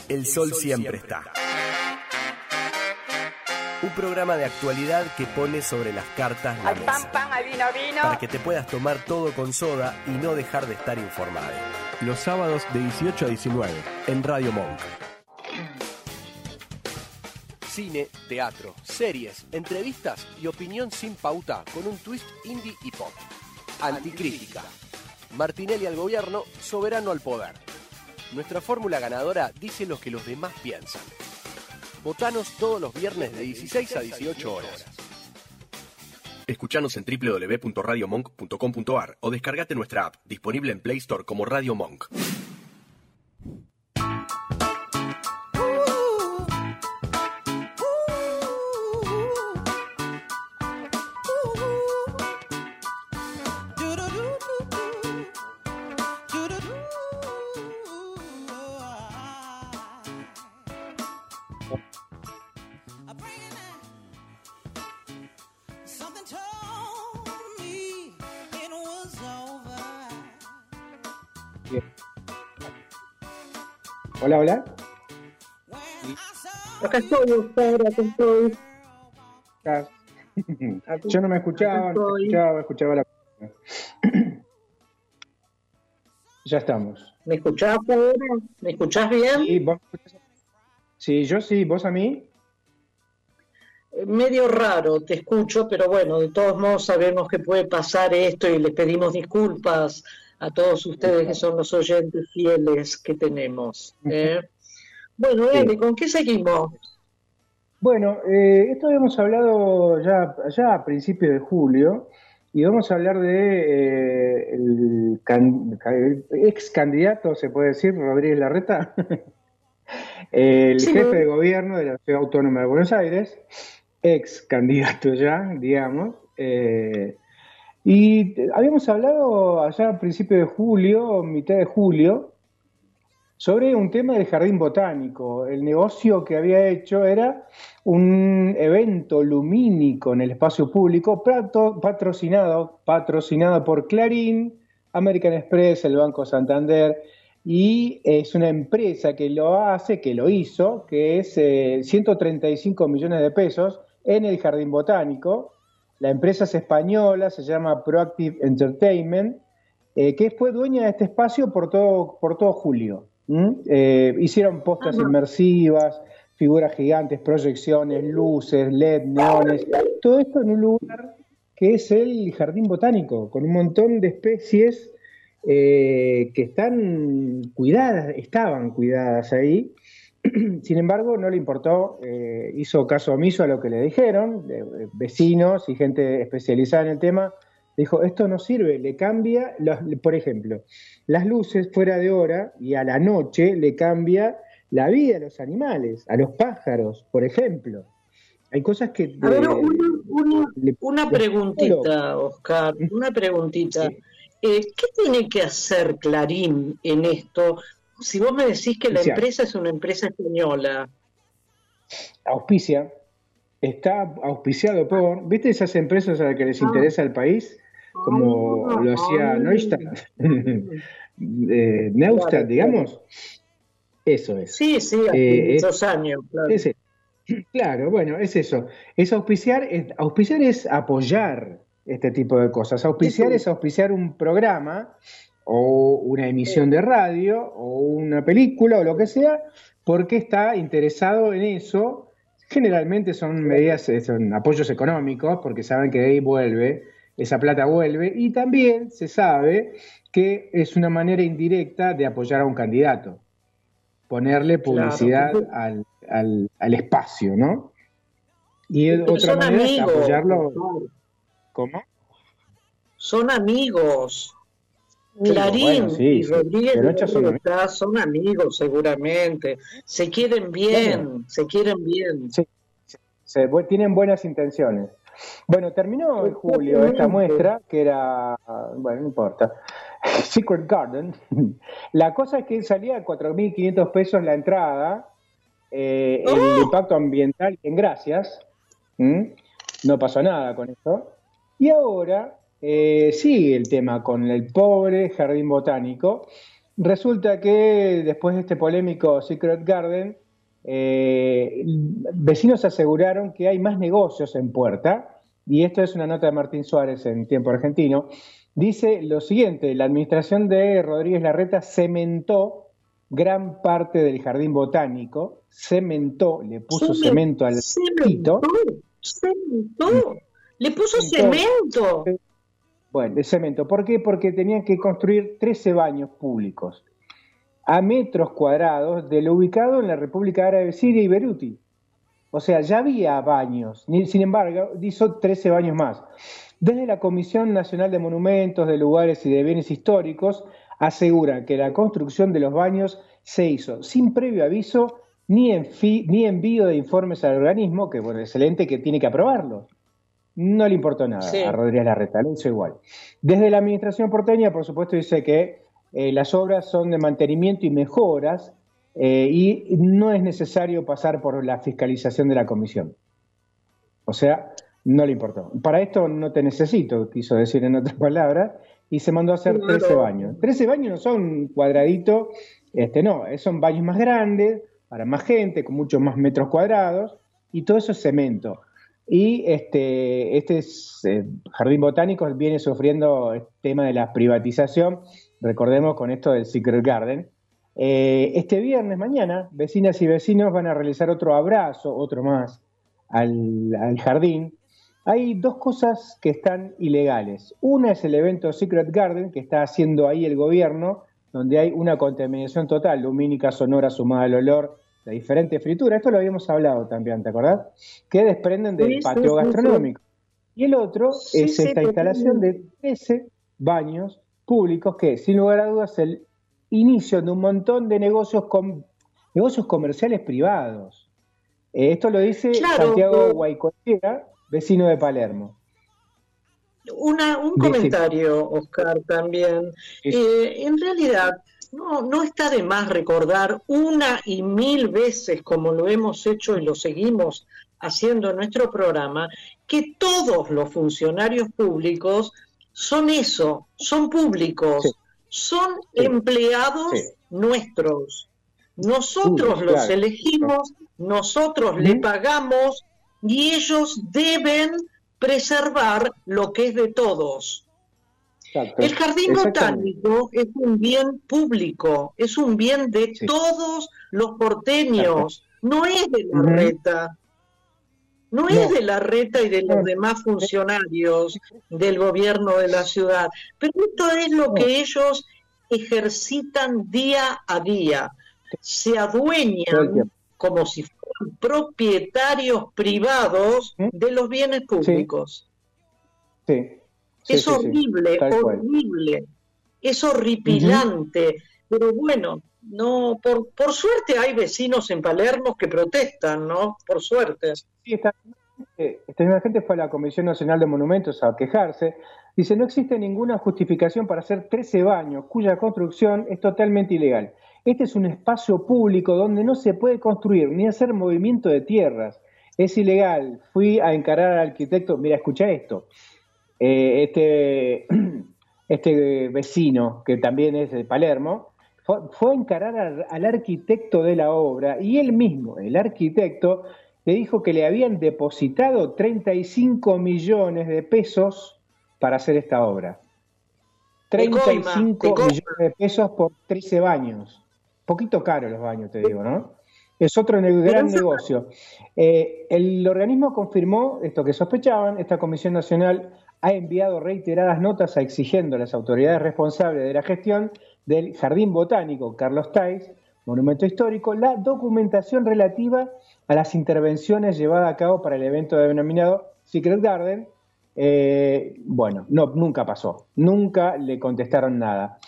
El sol siempre está. Un programa de actualidad que pone sobre las cartas la mesa. Para que te puedas tomar todo con soda y no dejar de estar informado. Los sábados de 18 a 19, en Radio Monk. Cine, teatro, series, entrevistas y opinión sin pauta con un twist indie y pop. Anticrítica. Martinelli al gobierno, soberano al poder. Nuestra fórmula ganadora dice lo que los demás piensan. Votanos todos los viernes de 16 a 18 horas. Escuchanos en www.radiomonk.com.ar o descargate nuestra app, disponible en Play Store como Radio Monk.
Hola, hola.
Acá estoy, Oscar, acá estoy.
Acá. Yo no me escuchaba, no me
Estoy.
escuchaba, escuchaba la. Ya estamos.
¿Me escuchás ahora? ¿Me escuchás bien?
Sí, vos? Sí, yo sí, vos a mí.
Eh, Medio raro, te escucho, pero bueno, de todos modos sabemos que puede pasar esto y les pedimos disculpas a todos ustedes que son los oyentes fieles que tenemos. ¿eh? Bueno, dale, ¿con qué seguimos?
Bueno, eh, esto habíamos hablado ya, ya a principios de julio y vamos a hablar de eh, el, can- el ex candidato, se puede decir, Rodríguez Larreta, el
Sí.
jefe de gobierno de la Ciudad Autónoma de Buenos Aires, ex candidato ya, digamos. eh, y te- habíamos hablado allá a principios de julio, mitad de julio, sobre un tema del jardín botánico. El negocio que había hecho era un evento lumínico en el espacio público patrocinado, patrocinado por Clarín, American Express, el Banco Santander, y es una empresa que lo hace, que lo hizo, que es eh, 135 millones de pesos en el jardín botánico. La empresa es española, se llama Proactive Entertainment, eh, que fue dueña de este espacio por todo, por todo julio. Eh, hicieron postas
Ajá.
inmersivas, figuras gigantes, proyecciones, luces, LED, neones, todo esto en un lugar que es el jardín botánico, con un montón de especies eh, que están cuidadas, estaban cuidadas ahí. Sin embargo, no le importó, eh, hizo caso omiso a lo que le dijeron, vecinos y gente especializada en el tema. Dijo, esto no sirve, le cambia, los- por ejemplo, las luces fuera de hora y a la noche le cambia la vida a los animales, a los pájaros, por ejemplo. Hay cosas que...
A ver,
eh,
una, una,
le-
una
le-
preguntita, Oscar, una preguntita.
Sí.
Eh, ¿Qué tiene que hacer Clarín en esto? Si vos me decís que la empresa es una empresa española,
auspicia, está auspiciado por, ¿viste esas empresas a las que les interesa el país? Como
Ah,
lo hacía
ah.
Neustadt, eh, Neustadt,
Claro,
digamos. Eso es.
sí, sí, hace
Eh,
muchos años, claro.
Ese- claro, bueno, es eso. Es auspiciar, es- auspiciar es apoyar este tipo de cosas. Auspiciar
Sí, sí.
es auspiciar un programa o una emisión de radio o una película o lo que sea, porque está interesado en eso. Generalmente son medidas, eh, son apoyos económicos, porque saben que de ahí vuelve, esa plata vuelve, y también se sabe que es una manera indirecta de apoyar a un candidato ponerle publicidad
Claro.
al, al- al espacio, ¿no? Y
Pero
otra
son
manera es
amigos,
apoyarlo.
doctor.
¿Cómo?
son amigos. Clarín
bueno, sí,
y Rodríguez
son
Larreta son amigos seguramente, se quieren bien, se quieren bien.
Sí, se- tienen buenas intenciones. Bueno, terminó en julio esta muestra, que era, bueno, no importa, Secret Garden. La cosa es que salía a 4.500 pesos la entrada, eh, el
¡Oh!
impacto ambiental en gracias, no pasó nada con esto. Y ahora eh, sigue el tema con el pobre jardín botánico. Resulta que después de este polémico Secret Garden, eh, vecinos aseguraron que hay más negocios en puerta, y esto es una nota de Martín Suárez en Tiempo Argentino. Dice lo siguiente: la administración de Rodríguez Larreta cementó gran parte del jardín botánico, cementó, le puso
Cemen-
cemento al.
Cementó, cementó, le puso cemento.
Bueno, de cemento. ¿Por qué? Porque tenían que construir 13 baños públicos a metros cuadrados de lo ubicado en la República Árabe Siria y Beruti. O sea, ya había baños. Sin embargo, hizo 13 baños más. Desde la Comisión Nacional de Monumentos, de Lugares y de Bienes Históricos, aseguran que la construcción de los baños se hizo sin previo aviso ni, ni envío de informes al organismo, que bueno, excelente que tiene que aprobarlo. No le importó nada
Sí.
a Rodríguez Larreta, lo hizo igual. Desde la administración porteña, por supuesto, dice que eh, las obras son de mantenimiento y mejoras eh, y no es necesario pasar por la fiscalización de la comisión. O sea, no le importó. Para esto no te necesito, quiso decir en otras palabras, y se mandó a hacer
Claro.
13 baños. 13 baños no son cuadraditos, este, no, son baños más grandes, para más gente, con muchos más metros cuadrados, y todo eso es cemento. Y este, este es, eh, Jardín Botánico viene sufriendo el tema de la privatización, recordemos con esto del Secret Garden. Eh, este viernes, mañana, vecinas y vecinos van a realizar otro abrazo, otro más, al, al jardín. Hay dos cosas que están ilegales. Una es el evento Secret Garden que está haciendo ahí el gobierno, donde hay una contaminación total, lumínica, sonora, sumada al olor, de diferentes frituras. Esto lo habíamos hablado también, ¿te acordás? Que desprenden del
Sí,
patio
sí, sí.
gastronómico. Y el otro es esta instalación de 13 baños públicos que, sin lugar a dudas, es el inicio de un montón de negocios, com- negocios comerciales privados. Eh, esto lo dice
Claro,
Santiago Guaycochea, vecino de Palermo.
Una, un comentario, Oscar, también. Eh, en realidad, no, no está de más recordar una y mil veces, como lo hemos hecho y lo seguimos haciendo en nuestro programa, que todos los funcionarios públicos son eso, son públicos,
Sí.
son
Sí.
empleados
Sí.
nuestros. Nosotros
Uy,
los
claro.
elegimos, nosotros le pagamos y ellos deben preservar lo que es de todos.
Exacto.
El jardín botánico es un bien público, es un bien de
Sí.
todos los porteños, no es de la reta, no, es de la reta y de los demás funcionarios del gobierno de la ciudad, pero esto es lo que ellos ejercitan día a día, se adueñan como si fueran propietarios privados de los bienes públicos.
Sí. Sí,
es
sí,
horrible, horrible, es horripilante, pero bueno, no, por, por suerte hay vecinos en Palermo que protestan, ¿no? Por suerte.
Sí, esta, eh, esta misma gente fue a la Comisión Nacional de Monumentos a quejarse. Dice, no existe ninguna justificación para hacer 13 baños cuya construcción es totalmente ilegal. Este es un espacio público donde no se puede construir ni hacer movimiento de tierras. Es ilegal. Fui a encarar al arquitecto. Mira, escucha esto. Eh, este, este vecino, que también es de Palermo, fue, fue a encarar al, al arquitecto de la obra y él mismo, el arquitecto, le dijo que le habían depositado 35 millones de pesos para hacer esta obra.
De coima,
35
de coima.
millones de pesos por 13 baños. Poquito caro los baños, te digo, ¿no? Es otro gran negocio. Eh, el organismo confirmó esto que sospechaban. Esta Comisión Nacional ha enviado reiteradas notas a exigiendo a las autoridades responsables de la gestión del Jardín Botánico Carlos Tais, monumento histórico, la documentación relativa a las intervenciones llevadas a cabo para el evento denominado Secret Garden. Eh, bueno, no, nunca pasó, nunca le contestaron nada.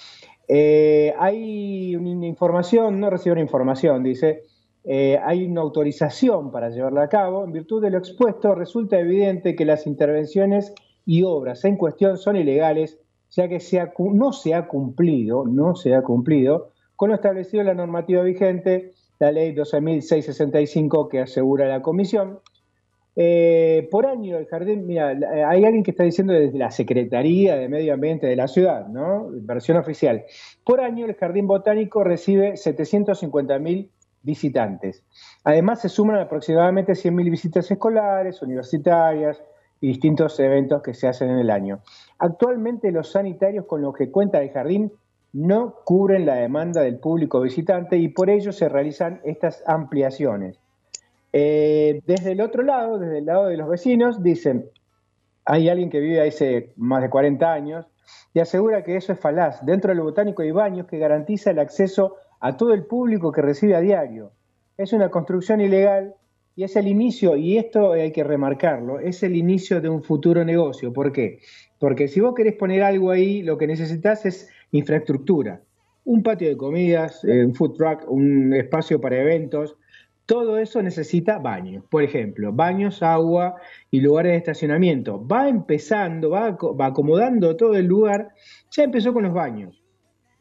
Eh, hay una información, no recibieron información, dice, eh, hay una autorización para llevarla a cabo. En virtud de lo expuesto, resulta evidente que las intervenciones y obras en cuestión son ilegales, ya que no se ha cumplido, no se ha cumplido con lo establecido en la normativa vigente, la ley 12.665 que asegura la comisión. Eh, por año el jardín, mira, eh, hay alguien que está diciendo desde la Secretaría de Medio Ambiente de la ciudad, ¿no? Versión oficial. Por año el jardín botánico recibe 750 mil visitantes. Además se suman aproximadamente 100 mil visitas escolares, universitarias y distintos eventos que se hacen en el año. Actualmente los sanitarios con los que cuenta el jardín no cubren la demanda del público visitante y por ello se realizan estas ampliaciones. Eh, desde el otro lado, desde el lado de los vecinos, dicen, hay alguien que vive hace más de 40 años y asegura que eso es falaz. Dentro del botánico hay baños que garantiza el acceso a todo el público que recibe a diario. Es una construcción ilegal y es el inicio, y esto hay que remarcarlo, es el inicio de un futuro negocio. ¿Por qué? Porque si vos querés poner algo ahí, lo que necesitas es infraestructura. Un patio de comidas, un food truck, un espacio para eventos, todo eso necesita baños, por ejemplo, baños, agua y lugares de estacionamiento. Va empezando, va, aco- va acomodando todo el lugar, ya empezó con los baños.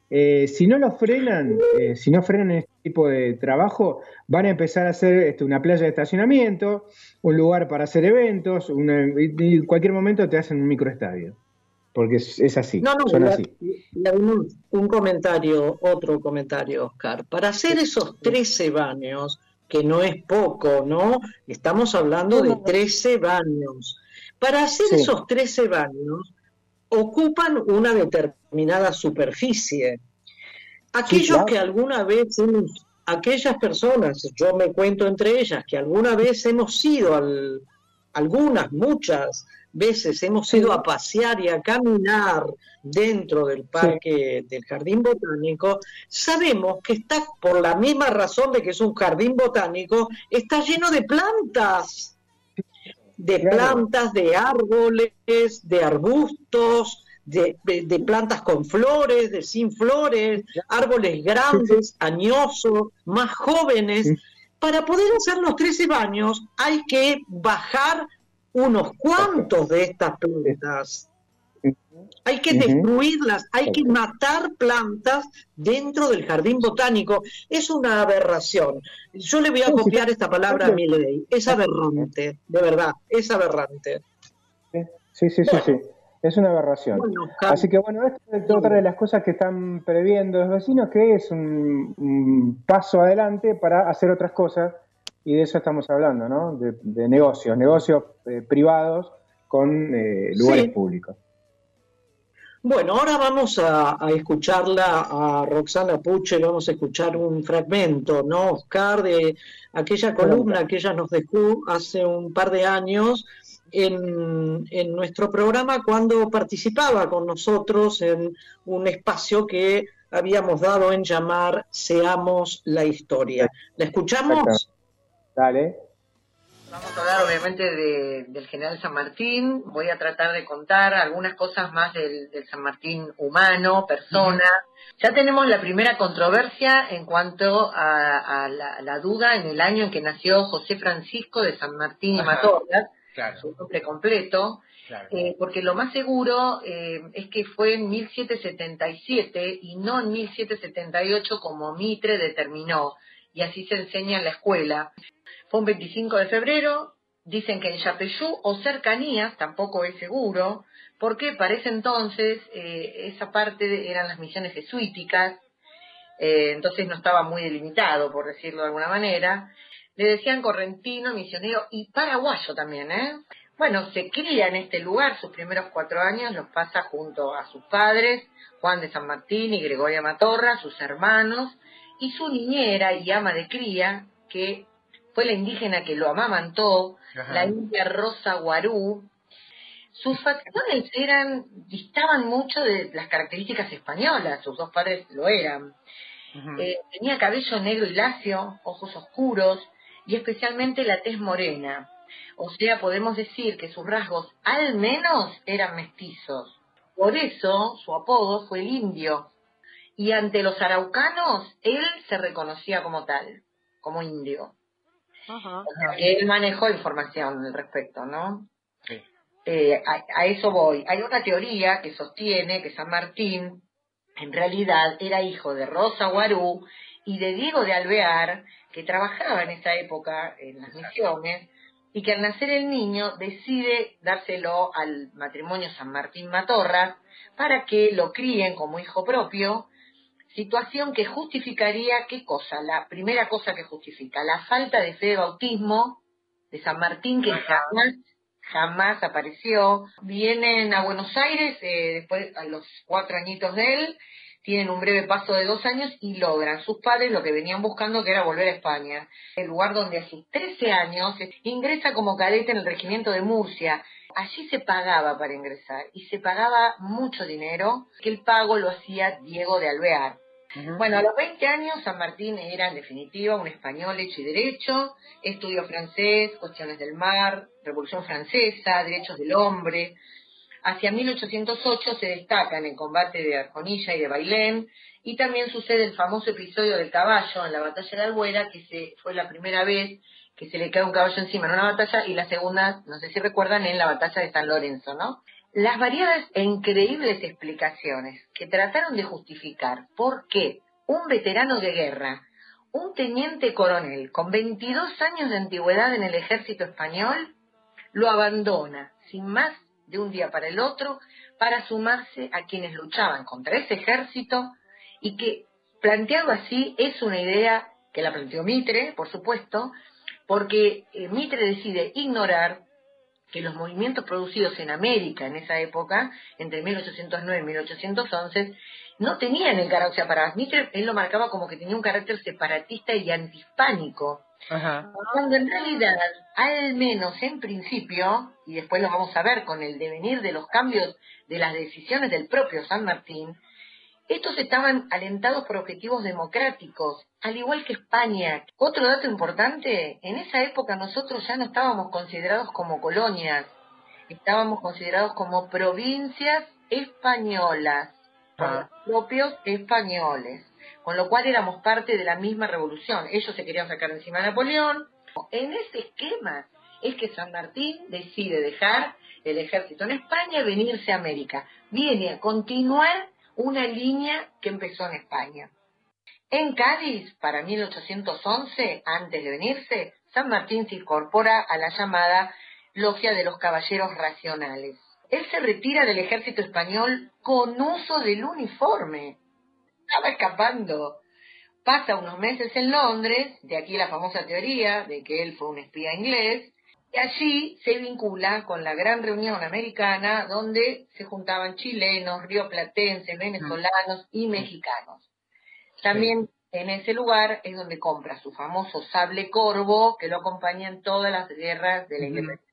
Eh, si no lo frenan, eh, si no frenan tipo de trabajo, van a empezar a hacer este, una playa de estacionamiento, un lugar para hacer eventos, una- y, y en cualquier momento te hacen un microestadio. Porque es, es así,
No, no,
son así.
además, un comentario, otro comentario, Oscar. Para hacer esos 13 baños, que no es poco, ¿no? Estamos hablando de 13 baños. Para hacer
Sí.
esos 13 baños, ocupan una determinada superficie. Aquellos
claro.
que alguna vez hemos, aquellas personas, yo me cuento entre ellas, que alguna vez hemos ido al, algunas, muchas veces hemos ido a pasear y a caminar dentro del parque del jardín botánico, sabemos que está, por la misma razón de que es un jardín botánico, está lleno de plantas, de
Claro.
plantas, de árboles, de arbustos, de, de- de plantas con flores, de sin flores, árboles grandes, añosos, más jóvenes. Para poder hacer los 13 baños hay que bajar unos cuantos de estas plantas. Hay que destruirlas, hay que matar plantas dentro del jardín botánico. Es una aberración. Yo le voy a copiar esta palabra a mi ley. Es aberrante, de verdad, es aberrante.
Sí, sí, sí, sí. Es una aberración.
Bueno,
Así que bueno, esta es otra de las cosas que están previendo los vecinos, que es un, un paso adelante para hacer otras cosas, y de eso estamos hablando, ¿no? De, de negocios, negocios eh, privados con eh, lugares
Sí.
públicos.
Bueno, ahora vamos a, a escucharla a Roxana Puche, vamos a escuchar un fragmento, ¿no, Oscar? De aquella columna que ella nos dejó hace un par de años en, en nuestro programa cuando participaba con nosotros en un espacio que habíamos dado en llamar Seamos la Historia. ¿La escuchamos?
Dale.
Vamos a hablar obviamente de- del general San Martín, voy a tratar de contar algunas cosas más del, del San Martín humano, persona. Ya tenemos la primera controversia en cuanto a, a la, la duda en el año en que nació José Francisco de San Martín y. Matorras,
Claro.
su nombre completo.
Claro.
Eh, porque lo más seguro eh, es que fue en 1777 y no en 1778 como Mitre determinó, y así se enseña en la escuela. Fue un 25 de febrero, dicen que en Yapeyú o cercanías, tampoco es seguro, porque para ese entonces eh, esa parte de- eran las misiones jesuíticas, eh, entonces no estaba muy delimitado, por decirlo de alguna manera. Le decían correntino, misionero y paraguayo también, ¿eh? Bueno, se cría en este lugar, sus primeros cuatro años los pasa junto a sus padres, Juan de San Martín y Gregoria Matorra, sus hermanos, y su niñera y ama de cría, que fue la indígena que lo amamantó,
Ajá.
la india Rosa Guarú. Sus facciones eran, distaban mucho de las características españolas, sus dos padres lo eran. Eh, tenía cabello negro y lacio, ojos oscuros y especialmente la tez morena. O sea, podemos decir que sus rasgos al menos eran mestizos. Por eso su apodo fue el indio. Y ante los araucanos, él se reconocía como tal, como indio.
Ajá.
O sea, que él manejó información al respecto, ¿no?
Sí.
Eh, a, a eso voy. Hay una teoría que sostiene que San Martín en realidad era hijo de Rosa Guarú y de Diego de Alvear, que trabajaba en esa época en las misiones, y que al nacer el niño decide dárselo al matrimonio San Martín Matorras para que lo críen como hijo propio, situación que justificaría qué cosa, la primera cosa que justifica, la falta de fe de bautismo de San Martín que jamás jamás apareció. Vienen a Buenos Aires, eh, después a los cuatro añitos de él, tienen un breve paso de dos años y logran sus padres lo que venían buscando, que era volver a España. El lugar donde a sus 13 años ingresa como cadete en el regimiento de Murcia. Allí se pagaba para ingresar y se pagaba mucho dinero, que el pago lo hacía Diego de Alvear. Bueno, a los 20 años San Martín era en definitiva un español hecho y derecho, estudió francés, cuestiones del mar, Revolución Francesa, derechos del hombre. Hacia 1808 se destaca en el combate de Arjonilla y de Bailén, y también sucede el famoso episodio del caballo en la batalla de Albuera, que se, fue la primera vez que se le cae un caballo encima en una batalla, y la segunda, no sé si recuerdan, en la batalla de San Lorenzo, ¿no? Las variadas e increíbles explicaciones que trataron de justificar por qué un veterano de guerra, un teniente coronel con 22 años de antigüedad en el ejército español, lo abandona sin más de un día para el otro para sumarse a quienes luchaban contra ese ejército y que planteado así es una idea que la planteó Mitre, por supuesto, porque eh, Mitre decide ignorar que los movimientos producidos en América en esa época, entre 1809 y 1811, no tenían el carácter, o sea, para Mitre él lo marcaba como que tenía un carácter separatista y antihispánico,
Ajá.
cuando en realidad, al menos en principio, y después lo vamos a ver con el devenir de los cambios de las decisiones del propio San Martín, estos estaban alentados por objetivos democráticos, al igual que España. Otro dato importante, en esa época nosotros ya no estábamos considerados como colonias, estábamos considerados como provincias españolas,
Ah.
los propios españoles, con lo cual éramos parte de la misma revolución. Ellos se querían sacar encima a Napoleón. En ese esquema es que San Martín decide dejar el ejército en España y venirse a América. Viene a continuar una línea que empezó en España. En Cádiz, para 1811, antes de venirse, San Martín se incorpora a la llamada Logia de los Caballeros Racionales. Él se retira del ejército español con uso del uniforme. Estaba escapando. Pasa unos meses en Londres, de aquí la famosa teoría de que él fue un espía inglés, y allí se vincula con la gran reunión americana donde se juntaban chilenos, rioplatenses, venezolanos y mexicanos. También en ese lugar es donde compra su famoso sable corvo que lo acompaña en todas las guerras de la independencia.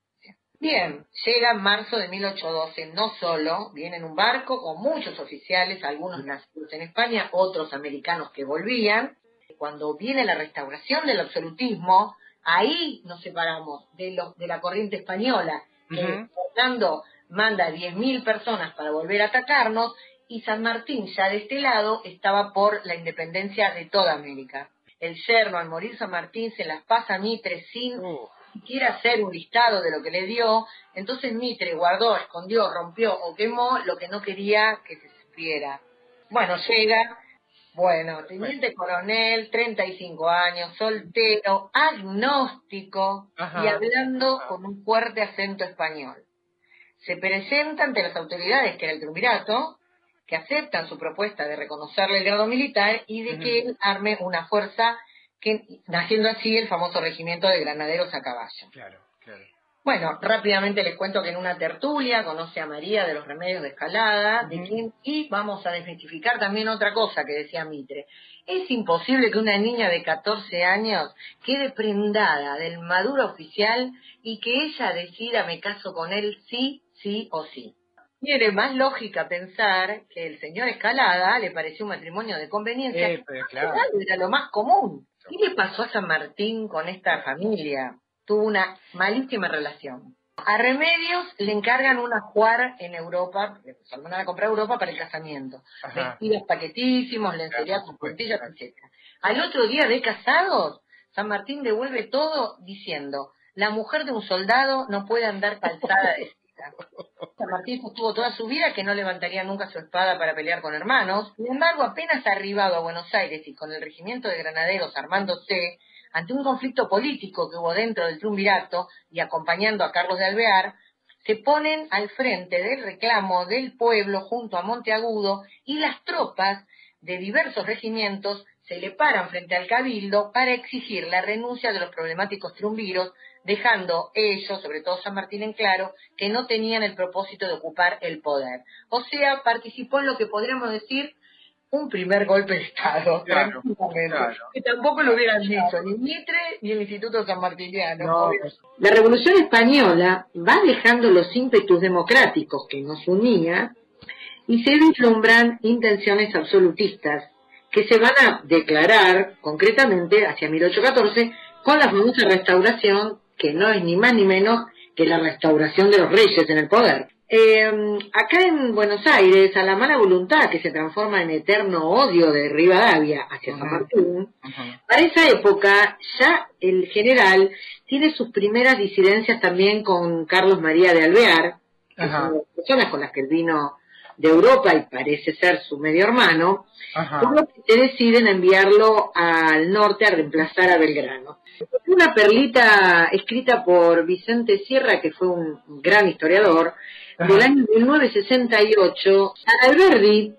Bien, llega en marzo de 1812, no solo, viene en un barco con muchos oficiales, algunos nacidos en España, otros americanos que volvían. Cuando viene la restauración del absolutismo, ahí nos separamos de, de la corriente española, que
Ujú.
Fernando manda 10.000 personas para volver a atacarnos, y San Martín, ya de este lado, estaba por la independencia de toda América. El yerno, al morir San Martín, se las pasa a Mitre sin
Uh,
quiere hacer un listado de lo que le dio, entonces Mitre guardó, escondió, rompió o quemó lo que no quería que se supiera. Bueno, llega, bueno, teniente coronel, 35 años, soltero, agnóstico
Ajá.
y hablando con un fuerte acento español. Se presenta ante las autoridades, que era el triunvirato, que aceptan su propuesta de reconocerle el grado militar y de que él arme una fuerza que, naciendo así el famoso regimiento de granaderos a caballo.
Claro, claro.
Bueno, rápidamente les cuento que en una tertulia conoce a María de los Remedios de Escalada, de quien, y vamos a desmitificar también otra cosa que decía Mitre. Es imposible que una niña de 14 años quede prendada del maduro oficial y que ella decida me caso con él sí, sí o sí. Tiene más lógica pensar que el señor Escalada le pareció un matrimonio de conveniencia.
Eh, claro.
Era lo más común. ¿Qué le pasó a San Martín con esta familia? Tuvo una malísima relación. A Remedios le encargan una juar en Europa, le mandan a comprar a Europa para el casamiento.
Ajá.
Vestidos paquetísimos, lencería con puntillas, etc. Al otro día de casados, San Martín devuelve todo diciendo, la mujer de un soldado no puede andar calzada de seda". San Martín sostuvo toda su vida que no levantaría nunca su espada para pelear con hermanos. Sin embargo, apenas arribado a Buenos Aires y con el regimiento de granaderos armándose, ante un conflicto político que hubo dentro del triunvirato y acompañando a Carlos de Alvear, se ponen al frente del reclamo del pueblo junto a Monteagudo y las tropas de diversos regimientos se le paran frente al cabildo para exigir la renuncia de los problemáticos triunviros, dejando ellos, sobre todo San Martín en claro, que no tenían el propósito de ocupar el poder. O sea, participó en lo que podríamos decir un primer golpe de Estado,
Claro,
que tampoco lo hubieran dicho ni Mitre ni el Instituto San Martiniano.
No,
La Revolución Española va dejando los ímpetus democráticos que nos unía y se vislumbran intenciones absolutistas que se van a declarar concretamente hacia 1814 con la famosa restauración, que no es ni más ni menos que la restauración de los reyes en el poder. Eh, acá en Buenos Aires, a la mala voluntad que se transforma en eterno odio de Rivadavia hacia San. Martín, para esa época ya el general tiene sus primeras disidencias también con Carlos María de Alvear, que son las personas con las que él vino de Europa y parece ser su medio hermano,
Ajá.
por lo que se deciden enviarlo al norte a reemplazar a Belgrano. Una perlita escrita por Vicente Sierra, que fue un gran historiador,
Ajá.
del año 1968, a Alberdi,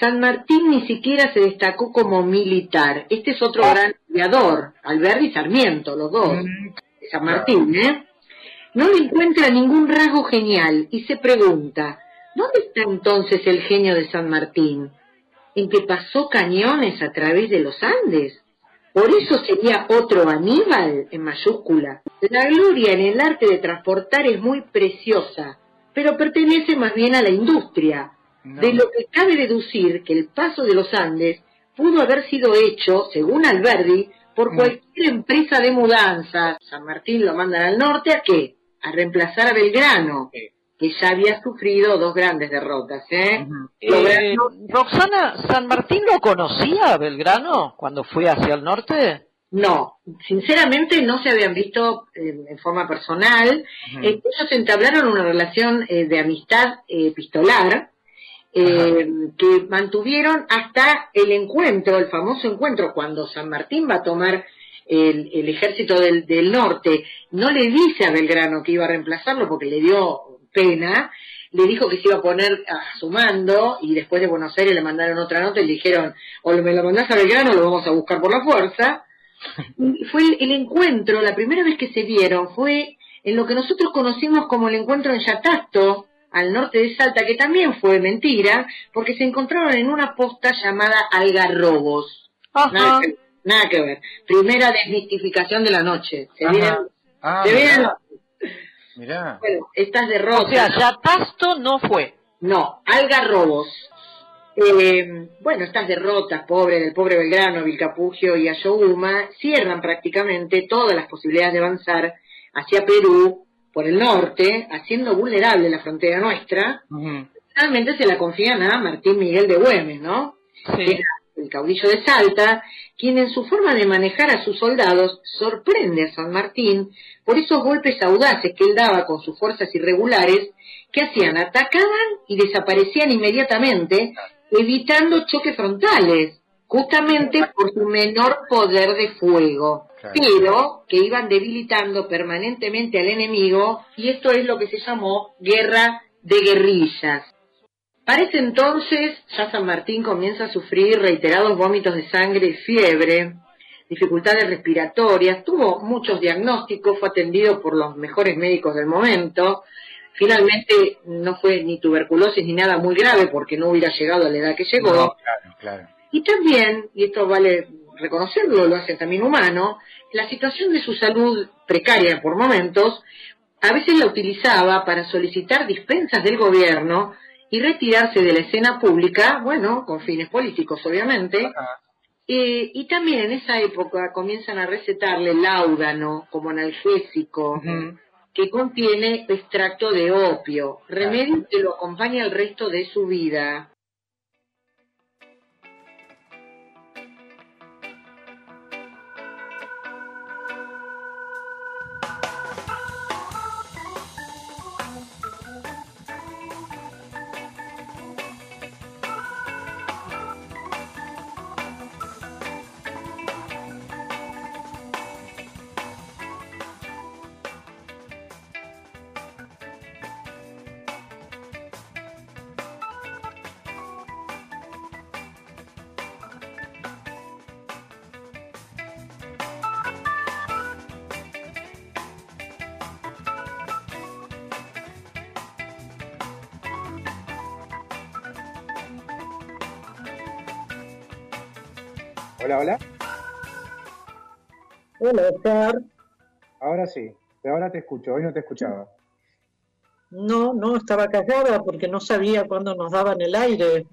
San Martín ni siquiera se destacó como militar. Este es otro gran aviador, Alberdi y Sarmiento, los dos,
Mm,
de San Martín, ¿eh? No le encuentra ningún rasgo genial y se pregunta, ¿dónde está entonces el genio de San Martín? ¿En que pasó cañones a través de los Andes? Por eso sería otro Aníbal en mayúscula. La gloria en el arte de transportar es muy preciosa, pero pertenece más bien a la industria,
no.
de lo que cabe deducir que el paso de los Andes pudo haber sido hecho, según Alberdi, por
Mm.
cualquier empresa de mudanzas. San Martín lo mandan al norte a qué? A reemplazar a Belgrano. Que ya había sufrido dos grandes derrotas, ¿eh?
Eh, Roxana, ¿San Martín lo conocía a Belgrano cuando fue hacia el norte?
No, sinceramente no se habían visto eh, en forma personal. Eh, ellos entablaron una relación eh, de amistad eh, epistolar eh, que mantuvieron hasta el encuentro, el famoso encuentro, cuando San Martín va a tomar el, el ejército del, del norte. No le dice a Belgrano que iba a reemplazarlo porque le dio pena. Le dijo que se iba a poner a su mando y después de Buenos Aires le mandaron otra nota y le dijeron o me lo mandás a Belgrano o lo vamos a buscar por la fuerza. Fue el, el encuentro, la primera vez que se vieron fue en lo que nosotros conocimos como el encuentro en Yatasto, al norte de Salta, que también fue mentira, porque se encontraron en una posta llamada Algarrobos. Nada que, nada que ver. Primera desmistificación de la noche. Se
Ajá.
vienen,
Ah,
se vienen
mirá,
bueno, estas
O
derrotas.
sea, Yatasto no fue.
No, Algarrobos. Eh, bueno, estas derrotas, pobre del pobre Belgrano, Vilcapugio y Ayohuma, cierran prácticamente todas las posibilidades de avanzar hacia Perú por el norte, haciendo vulnerable la frontera nuestra.
Ujú.
Finalmente se la confían a Martín Miguel de Güemes, ¿no? Que
Sí.
era el caudillo de Salta, quien en su forma de manejar a sus soldados sorprende a San Martín por esos golpes audaces que él daba con sus fuerzas irregulares, que hacían, atacaban y desaparecían inmediatamente, evitando choques frontales, justamente por su menor poder de fuego,
Claro.
pero que iban debilitando permanentemente al enemigo, y esto es lo que se llamó guerra de guerrillas. Para ese entonces, ya San Martín comienza a sufrir reiterados vómitos de sangre y fiebre, dificultades respiratorias, tuvo muchos diagnósticos, fue atendido por los mejores médicos del momento. Finalmente no fue ni tuberculosis ni nada muy grave porque no hubiera llegado a la edad que llegó.
No, claro, claro.
Y también, y esto vale reconocerlo, lo hace también humano, la situación de su salud precaria por momentos, a veces la utilizaba para solicitar dispensas del gobierno y retirarse de la escena pública, bueno, con fines políticos obviamente, eh, y también en esa época comienzan a recetarle láudano como analgésico, que contiene extracto de opio, remedio que lo acompaña el resto de su vida.
Sí, pero ahora te escucho, hoy no te escuchaba.
No, no, estaba callada porque no sabía cuándo nos daban el aire.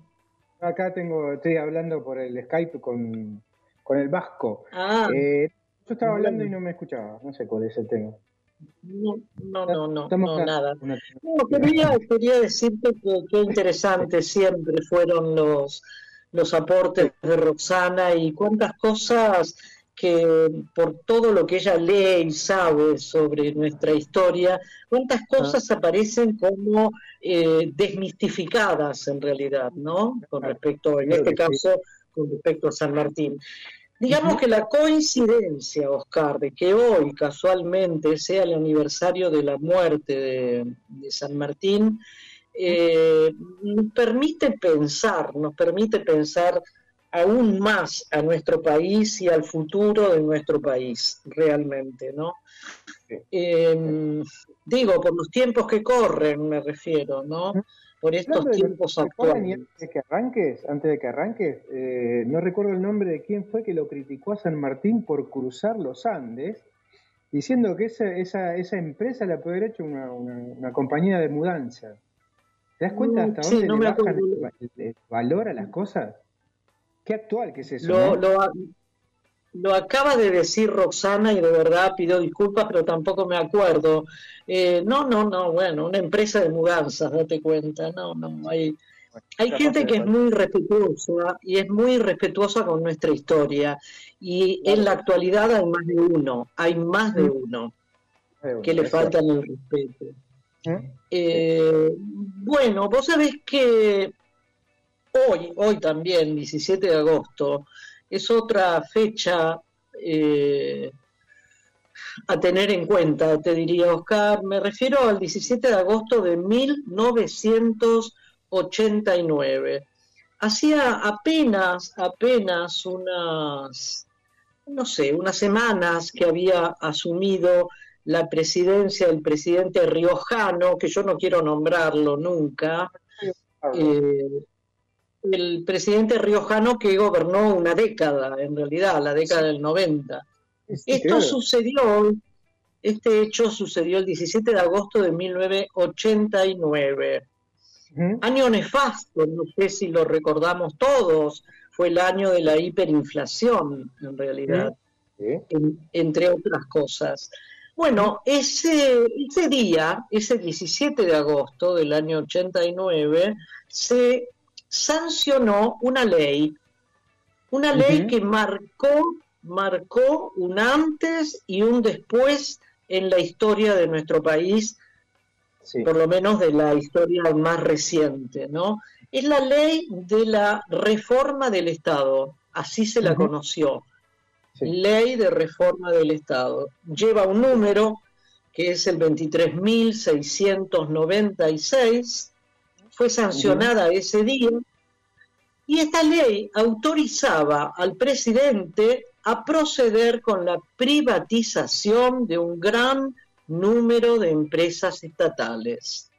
Acá tengo, estoy hablando por el Skype con, con el Vasco.
Ah,
Eh, yo estaba hablando y no me escuchaba, no sé cuál es el tema.
no, no, no, no, no, nada. No, quería, quería decirte que qué interesantes siempre fueron los, los aportes de Roxana y cuántas cosas que por todo lo que ella lee y sabe sobre nuestra historia, cuántas cosas aparecen como eh, desmistificadas en realidad, ¿no? Con respecto, en este caso, con respecto a San Martín. Digamos que la coincidencia, Oscar, de que hoy casualmente sea el aniversario de la muerte de, de San Martín, eh, nos permite pensar, nos permite pensar aún más a nuestro país y al futuro de nuestro país, realmente, ¿no? Eh, digo, por los tiempos que corren, me refiero, ¿no? Por estos
lo-
tiempos
¿recuerdan, y
actuales.
antes de que arranques, antes de que arranques, eh, no recuerdo el nombre de quién fue que lo criticó a San Martín por cruzar los Andes, diciendo que esa, esa, esa empresa la puede haber hecho una, una, una compañía de mudanza. ¿Te das cuenta
Mm,
hasta
sí,
dónde
no
le
me
bajan el valor a las cosas? Qué actual que es eso,
Lo,
¿no?
lo, acaba de decir Roxana y de verdad pido disculpas, pero tampoco me acuerdo. Eh, no, no, no, bueno, una empresa de mudanzas, date cuenta. No, no, hay, hay gente que es muy respetuosa y es muy respetuosa con nuestra historia. Y en la actualidad hay más de uno, hay más de uno
Eh,
que le faltan el respeto.
¿Eh?
Eh, bueno, vos sabés que hoy, hoy también, 17 de agosto, es otra fecha eh, a tener en cuenta, te diría Oscar. Me refiero al 17 de agosto de 1989. Hacía apenas, apenas unas, no sé, unas semanas que había asumido la presidencia del presidente riojano, que yo no quiero nombrarlo nunca, eh, el presidente riojano que gobernó una década, en realidad, la década del 90.
Sí, sí,
Esto sucedió, este hecho sucedió el 17 de agosto de 1989.
Ujú.
Año nefasto, no sé si lo recordamos todos, fue el año de la hiperinflación, en realidad
Sí.
en- entre otras cosas. Bueno, ese, ese día, ese 17 de agosto del año 89, se sancionó una ley, Una ley que marcó, marcó un antes y un después en la historia de nuestro país,
Sí.
por lo menos de la historia más reciente, ¿no? Es la ley de la reforma del Estado, así se la conoció.
sí.
Ley de reforma del Estado. Lleva un número que es el 23.696, fue sancionada ese día, y esta ley autorizaba al presidente a proceder con la privatización de un gran número de empresas estatales.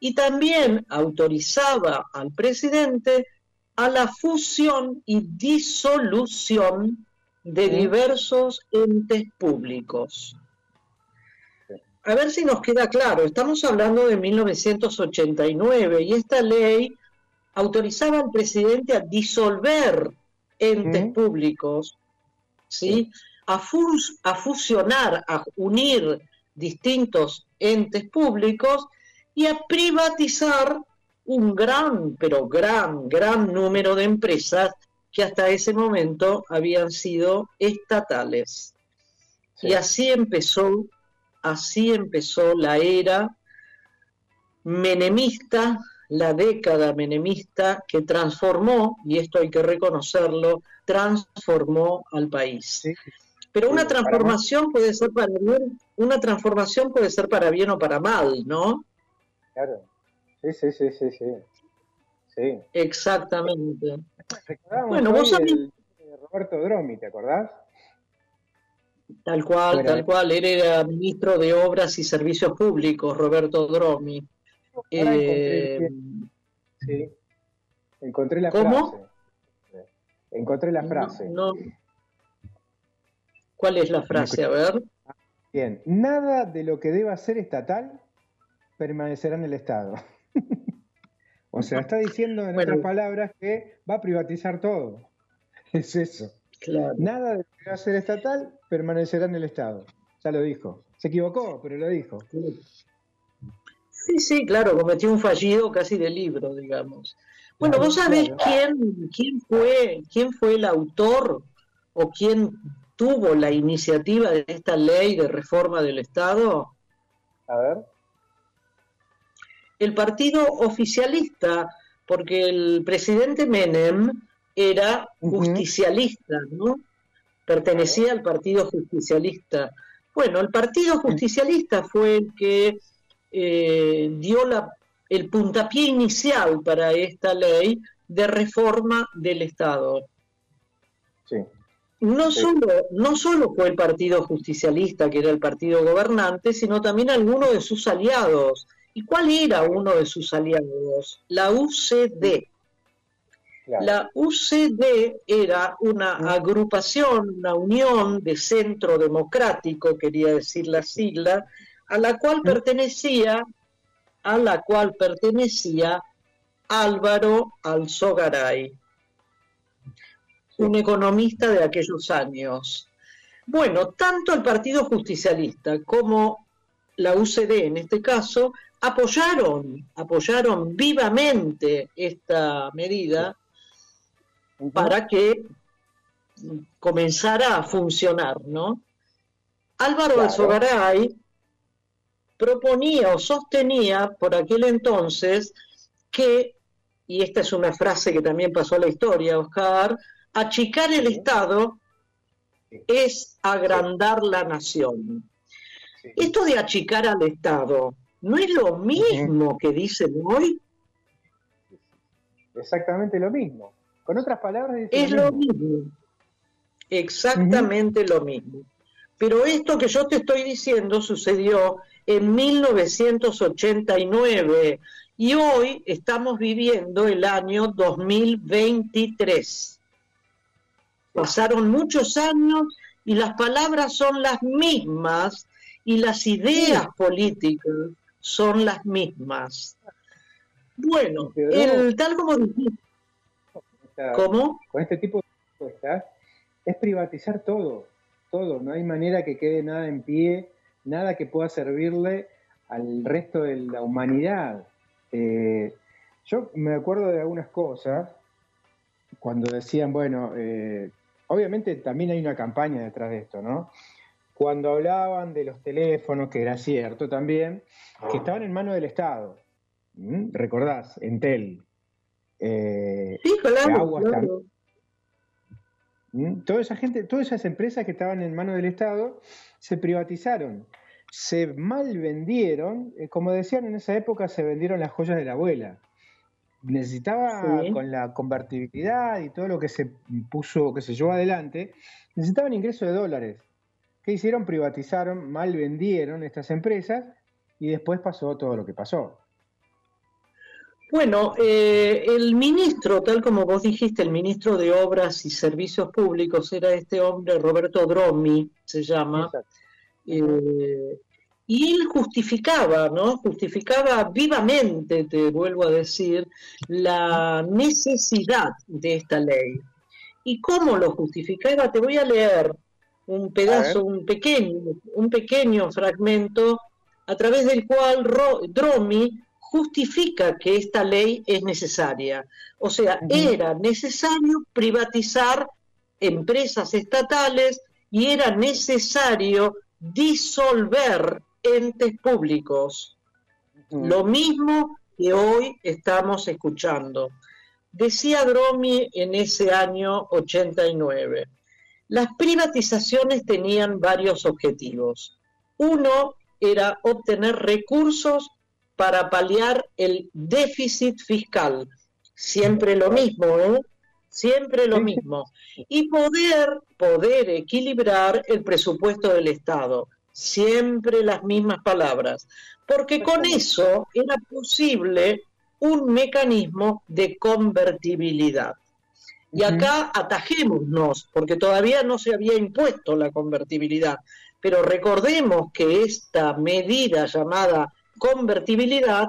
Y también autorizaba al presidente a la fusión y disolución de diversos entes públicos. A ver si nos queda claro, estamos hablando de 1989 y esta ley autorizaba al presidente a disolver entes
Mm.
públicos, ¿sí? A, fus- a fusionar, a unir distintos entes públicos y a privatizar un gran, pero gran, gran número de empresas que hasta ese momento habían sido estatales.
Sí.
Y así empezó, así empezó la era menemista, la década menemista que transformó, y esto hay que reconocerlo, transformó al país.
Sí.
Pero una transformación puede ser para bien, una transformación puede ser para bien o para mal, ¿no?
Claro. Sí, sí, sí, sí, sí. Sí.
Exactamente. Bueno, vos sabés-
el de Roberto Dromi, ¿te acordás?
Tal cual, tal cual. Él era ministro de Obras y Servicios Públicos, Roberto Dromi.
Ahora
Eh,
encontré, sí. Encontré la
¿Cómo?
frase. Encontré la frase.
no- no. ¿Cuál es la frase? A ver.
Bien, nada de lo que deba ser estatal permanecerá en el Estado. o sea, está diciendo en
Bueno.
otras palabras que va a privatizar todo. Es eso.
Claro.
Nada de lo que deba ser estatal permanecerá en el Estado. Ya lo dijo. Se equivocó, pero lo dijo.
Sí, sí, claro, cometió un fallido casi de libro, digamos. Bueno,
Claro,
¿vos sabés
claro.
quién, quién fue, quién fue el autor o quién tuvo la iniciativa de esta ley de reforma del Estado?
A ver.
El partido oficialista, porque el presidente Menem era justicialista, ¿no? Pertenecía al partido justicialista. Bueno, el partido justicialista fue el que eh, dio la, el puntapié inicial para esta ley de reforma del Estado.
Sí.
No
Sí.
solo, no solo fue el Partido Justicialista, que era el partido gobernante, sino también algunos de sus aliados. ¿Y cuál era uno de sus aliados? La UCD.
Claro.
La UCD era una
Mm.
agrupación, una unión de centro democrático, quería decir la sigla, a la cual
Mm.
pertenecía, a la cual pertenecía Álvaro Alzogaray, un economista de aquellos años. Bueno, tanto el Partido Justicialista como la UCD en este caso apoyaron, apoyaron vivamente esta medida Para que comenzara a funcionar, ¿no? Álvaro
Claro.
Alzogaray proponía o sostenía por aquel entonces que, y esta es una frase que también pasó a la historia, Oscar, achicar el. Estado es agrandar la nación.
Sí.
Esto de achicar al Estado, ¿no es lo mismo que dicen hoy?
Exactamente lo mismo. Con otras palabras,
Es lo mismo. Exactamente lo mismo. Pero esto que yo te estoy diciendo sucedió en 1989 y hoy estamos viviendo el año 2023. Pasaron muchos años y las palabras son las mismas y las ideas políticas son las mismas. Bueno, el, tal como dijiste,
Esta-
¿cómo?
con este tipo de propuestas es privatizar todo, todo, no hay manera que quede nada en pie, nada que pueda servirle al resto de la humanidad. Eh, yo me acuerdo de algunas cosas, cuando decían, bueno, eh, obviamente también hay una campaña detrás de esto, ¿no? Cuando hablaban de los teléfonos, que era cierto también, que estaban en manos del Estado. ¿Mm? ¿Recordás? Entel. Eh,
Sí, claro,
Aguas
claro.
¿Mm? Toda esa gente, todas esas empresas que estaban en manos del Estado se privatizaron, se mal vendieron, eh, como decían en esa época, se vendieron las joyas de la abuela. Necesitaba,
Sí.
con la convertibilidad y todo lo que se puso, que se llevó adelante, necesitaban ingresos de dólares. ¿Qué hicieron? Privatizaron, mal vendieron estas empresas y después pasó todo lo que pasó.
Bueno, eh, el ministro, tal como vos dijiste, el ministro de Obras y Servicios Públicos era este hombre, Roberto Dromi, se llama, eh, y él justificaba, ¿no? Justificaba vivamente, te vuelvo a decir, la necesidad de esta ley. ¿Y cómo lo justificaba? Te voy a leer un pedazo, un pequeño, un pequeño fragmento a través del cual Ro- Dromi justifica que esta ley es necesaria. O sea, era necesario privatizar empresas estatales y era necesario disolver entes públicos. Lo mismo que hoy estamos escuchando. Decía Dromi en ese año 89. Las privatizaciones tenían varios objetivos. Uno era obtener recursos para paliar el déficit fiscal. Siempre lo mismo, ¿eh? Siempre lo mismo. Y poder, poder equilibrar el presupuesto del Estado. Siempre las mismas palabras. Porque con eso era posible un mecanismo de convertibilidad. Y acá atajémonos, porque todavía no se había impuesto la convertibilidad. Pero recordemos que esta medida llamada convertibilidad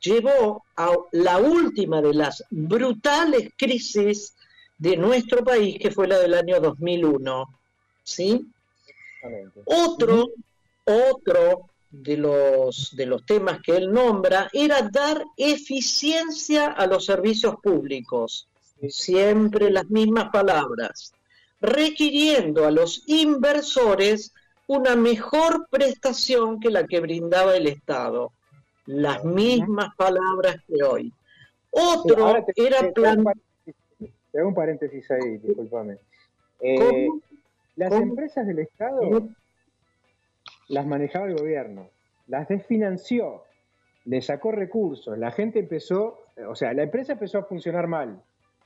llevó a la última de las brutales crisis de nuestro país, que fue la del año 2001. ¿Sí? Otro, otro de los, de los temas que él nombra era dar eficiencia a los servicios públicos. Siempre las mismas palabras. Requiriendo a los inversores una mejor prestación que la que brindaba el Estado. Las mismas palabras que hoy. Otro
te-
era
te-
plan...
te hago un paréntesis ahí, discúlpame. Eh, las
¿Cómo?
empresas del Estado las manejaba el gobierno, las desfinanció, le sacó recursos, la gente empezó, o sea, la empresa empezó a funcionar mal,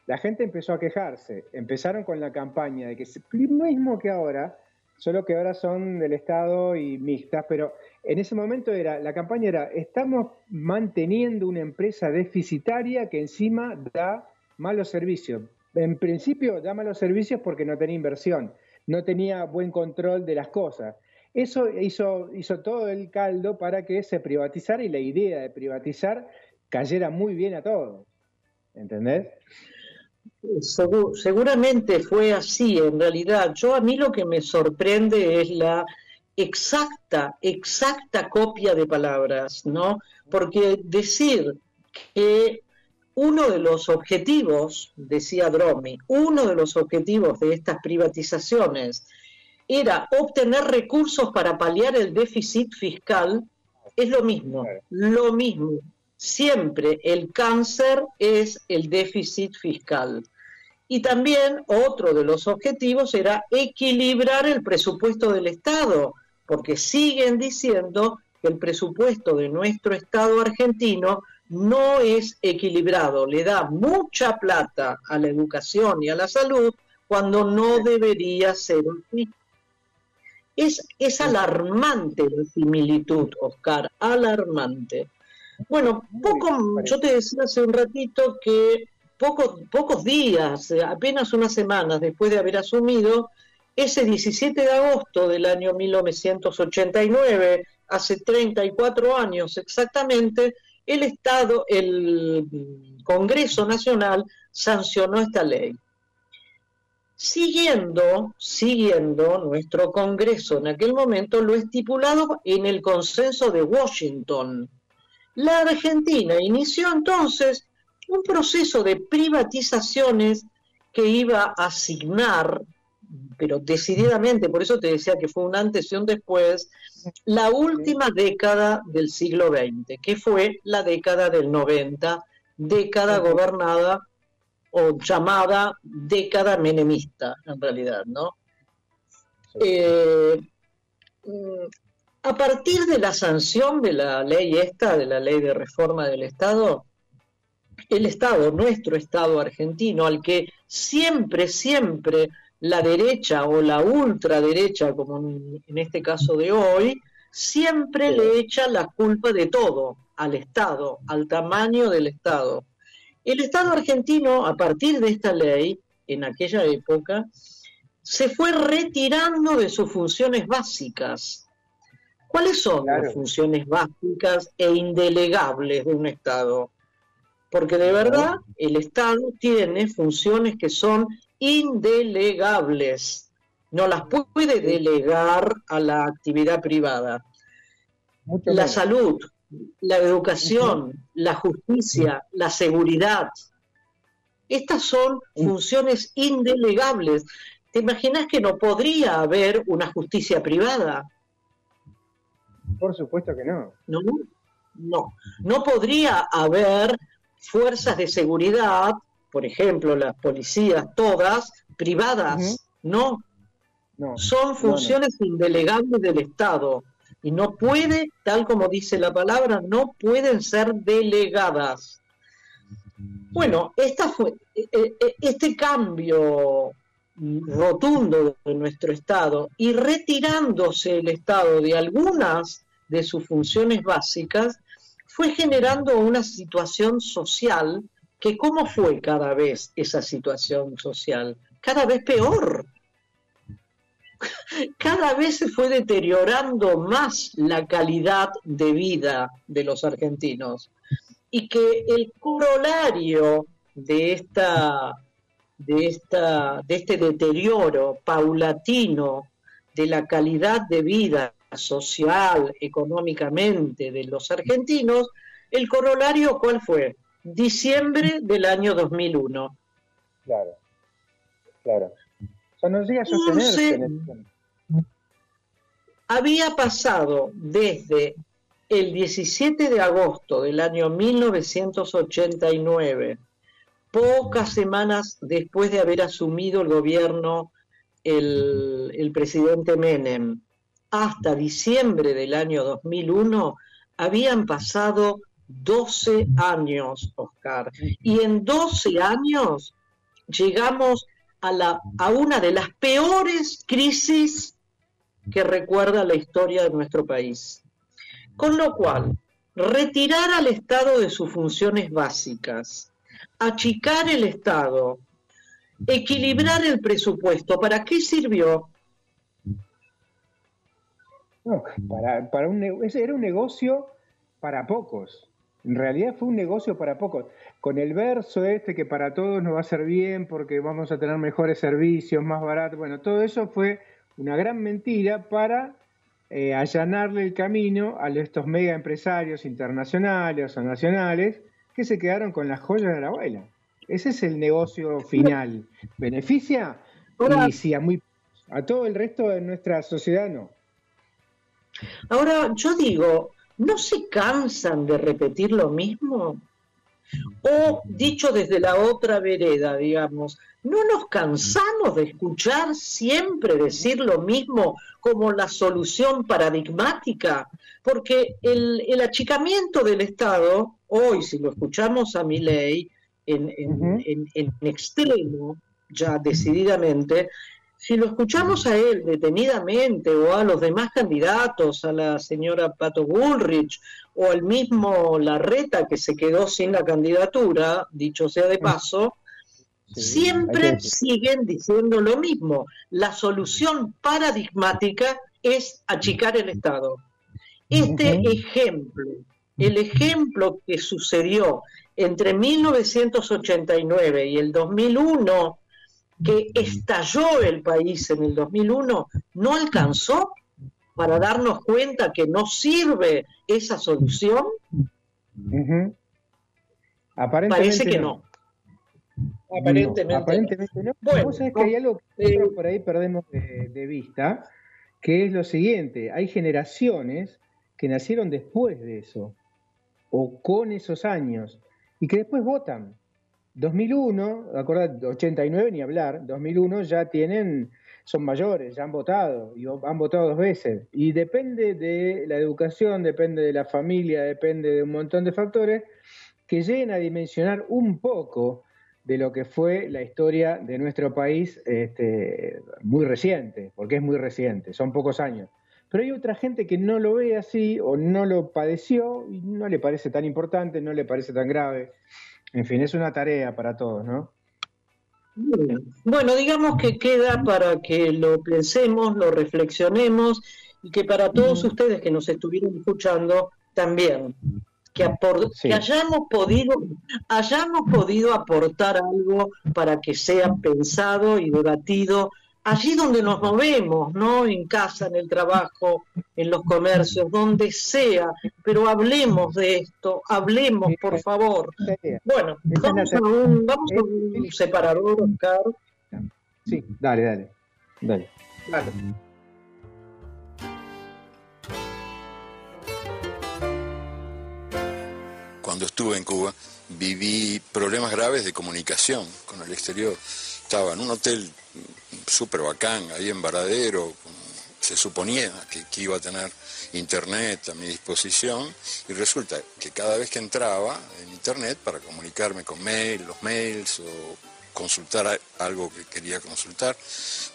la gente empezó a quejarse, empezaron con la campaña de que es lo mismo que ahora, solo que ahora son del Estado y mixtas, pero en ese momento era, la campaña era, estamos manteniendo una empresa deficitaria que encima da malos servicios. En principio da malos servicios porque no tenía inversión, no tenía buen control de las cosas. Eso hizo, todo el caldo para que se privatizara y la idea de privatizar cayera muy bien a todos. ¿Entendés?
Segu- seguramente fue así en realidad. Yo a mí lo que me sorprende es la exacta, exacta copia de palabras, ¿no? Porque decir que uno de los objetivos, decía Dromi, uno de los objetivos de estas privatizaciones era obtener recursos para paliar el déficit fiscal, es lo mismo, lo mismo. Siempre el cáncer es el déficit fiscal. Y también otro de los objetivos era equilibrar el presupuesto del Estado, porque siguen diciendo que el presupuesto de nuestro Estado argentino no es equilibrado, le da mucha plata a la educación y a la salud cuando no debería ser así. Es, es alarmante la similitud, Oscar, alarmante. Bueno, poco, yo te decía hace un ratito que pocos, pocos días, apenas unas semanas después de haber asumido, ese 17 de agosto del año 1989, hace 34 años exactamente, el Estado, el Congreso Nacional sancionó esta ley. Siguiendo, siguiendo nuestro Congreso en aquel momento lo estipulado en el consenso de Washington. La Argentina inició entonces un proceso de privatizaciones que iba a asignar, pero decididamente, por eso te decía que fue un antes y un después, la última década del siglo XX, que fue la década del 90, década gobernada o llamada década menemista, en realidad, ¿no? Eh, a partir de la sanción de la ley esta, de la ley de reforma del Estado, el Estado, nuestro Estado argentino, al que siempre, siempre la derecha o la ultraderecha, como en, este caso de hoy, siempre le echa la culpa de todo al Estado, al tamaño del Estado. El Estado argentino, a partir de esta ley, en aquella época, se fue retirando de sus funciones básicas. ¿Cuáles son
Claro.
las funciones básicas e indelegables de un Estado? Porque de verdad el Estado tiene funciones que son indelegables. No las puede delegar a la actividad privada.
Mucho
La salud, la educación, la justicia, la seguridad. Estas son funciones indelegables. ¿Te imaginas que no podría haber una justicia privada?
Por supuesto que no.
No, no, no podría haber fuerzas de seguridad, por ejemplo, las policías todas privadas, no,
No.
son funciones indelegables del Estado y no puede, tal como dice la palabra, no pueden ser delegadas. Bueno, esta fue, eh, eh, este cambio rotundo de nuestro Estado y retirándose el Estado de algunas de sus funciones básicas, fue generando una situación social que cómo fue cada vez esa situación social, cada vez peor. Cada vez se fue deteriorando más la calidad de vida de los argentinos y que el corolario de esta de esta de este deterioro paulatino de la calidad de vida social, económicamente de los argentinos, el corolario ¿cuál fue? Diciembre del año 2001.
Claro. Claro. O sea, no llega a sostenerse
sé.
en el tiempo.
había pasado desde el 17 de agosto del año 1989, pocas semanas después de haber asumido el gobierno el, el presidente Menem, hasta diciembre del año 2001, habían pasado 12 años, Oscar. Y en 12 años llegamos a, la, a una de las peores crisis que recuerda la historia de nuestro país. Con lo cual, retirar al Estado de sus funciones básicas, achicar el Estado, equilibrar el presupuesto, ¿para qué sirvió?
No, para, para un, ese era un negocio para pocos. En realidad fue un negocio para pocos. Con el verso este que para todos nos va a ser bien porque vamos a tener mejores servicios, más baratos. Bueno, todo eso fue una gran mentira para eh, allanarle el camino a estos mega empresarios internacionales o nacionales que se quedaron con las joyas de la abuela. Ese es el negocio final. ¿Beneficia? Y sí, a, muy, a todo el resto de nuestra sociedad no.
Ahora, yo digo, ¿no se cansan de repetir lo mismo? O dicho desde la otra vereda, digamos, ¿no nos cansamos de escuchar siempre decir lo mismo como la solución paradigmática? Porque el, el achicamiento del Estado, hoy si lo escuchamos a mi ley en, en-
Ujú.
en- en extremo, ya decididamente, si lo escuchamos a él detenidamente o a los demás candidatos, a la señora Pato Bullrich o al mismo Larreta que se quedó sin la candidatura, dicho sea de paso,
Sí,
siempre siguen diciendo lo mismo. La solución paradigmática es achicar el Estado. Este ejemplo, el ejemplo que sucedió entre 1989 y el 2001, que estalló el país en el 2001, no alcanzó para darnos cuenta que no sirve esa solución?
Aparentemente
Parece que no. Aparentemente.
No, aparentemente no.
Bueno,
que hay algo que
eh,
por ahí perdemos de, de vista, que es lo siguiente, hay generaciones que nacieron después de eso, o con esos años, y que después votan. 2001, acordad, 89 ni hablar, 2001 ya tienen, son mayores, ya han votado, y han votado dos veces. Y depende de la educación, depende de la familia, depende de un montón de factores que lleguen a dimensionar un poco de lo que fue la historia de nuestro país este, muy reciente, porque es muy reciente, son pocos años. Pero hay otra gente que no lo ve así o no lo padeció y no le parece tan importante, no le parece tan grave. En fin, es una tarea para todos, ¿no?
Bueno, digamos que queda para que lo pensemos, lo reflexionemos y que para todos ustedes que nos estuvieron escuchando también, que, apor-
Sí.
que hayamos podido, hayamos podido aportar algo para que sea pensado y debatido allí donde nos movemos, ¿no? En casa, en el trabajo, en los comercios, donde sea, pero hablemos de esto, hablemos, por favor. Bueno, vamos a
tarea.
un, vamos a un separador, Oscar.
Sí, dale, dale. Dale.
Vale.
Cuando estuve en Cuba viví problemas graves de comunicación con el exterior. Estaba en un hotel súper bacán, ahí en Varadero, se suponía que, que iba a tener internet a mi disposición y resulta que cada vez que entraba en internet para comunicarme con mail, los mails o consultar algo que quería consultar,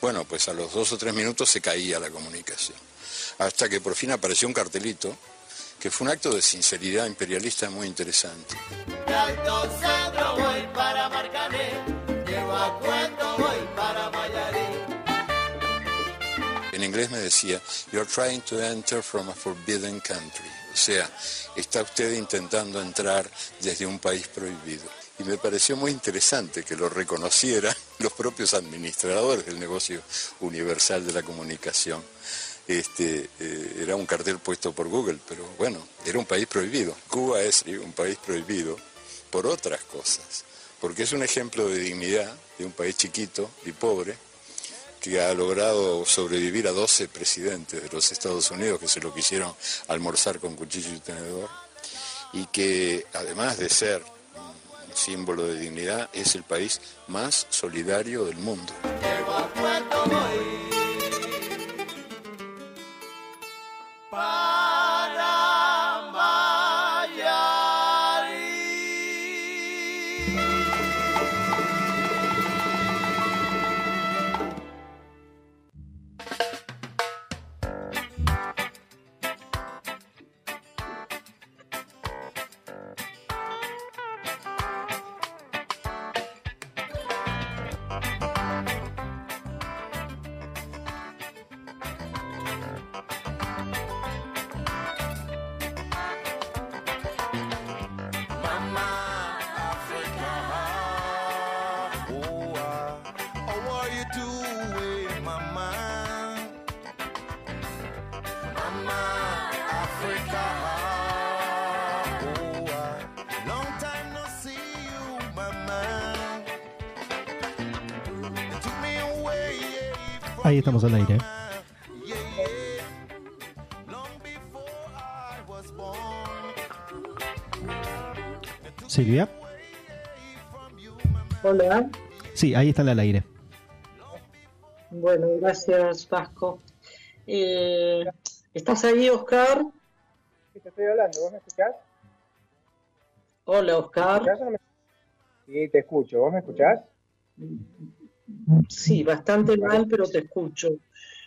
bueno, pues a los dos o tres minutos se caía la comunicación. Hasta que por fin apareció un cartelito que fue un acto de sinceridad imperialista muy interesante. Me decía, you're trying to enter from a forbidden country. O sea, está usted intentando entrar desde un país prohibido. Y me pareció muy interesante que lo reconocieran los propios administradores del negocio universal de la comunicación. Este, eh, era un cartel puesto por Google, pero bueno, era un país prohibido. Cuba es un país prohibido por otras cosas, porque es un ejemplo de dignidad de un país chiquito y pobre, que ha logrado sobrevivir a 12 presidentes de los Estados Unidos que se lo quisieron almorzar con cuchillo y tenedor y que además de ser un símbolo de dignidad es el país más solidario del mundo.
Estamos al aire. Silvia.
Hola.
Sí, ahí está al aire.
Bueno, gracias, Vasco. Eh, ¿Estás ahí, Oscar?
Sí, te estoy hablando, ¿vos me escuchás?
Hola,
¿Me
Oscar.
escuchás o no me- Sí, te escucho, ¿vos me escuchás?
Sí, bastante mal, pero te escucho.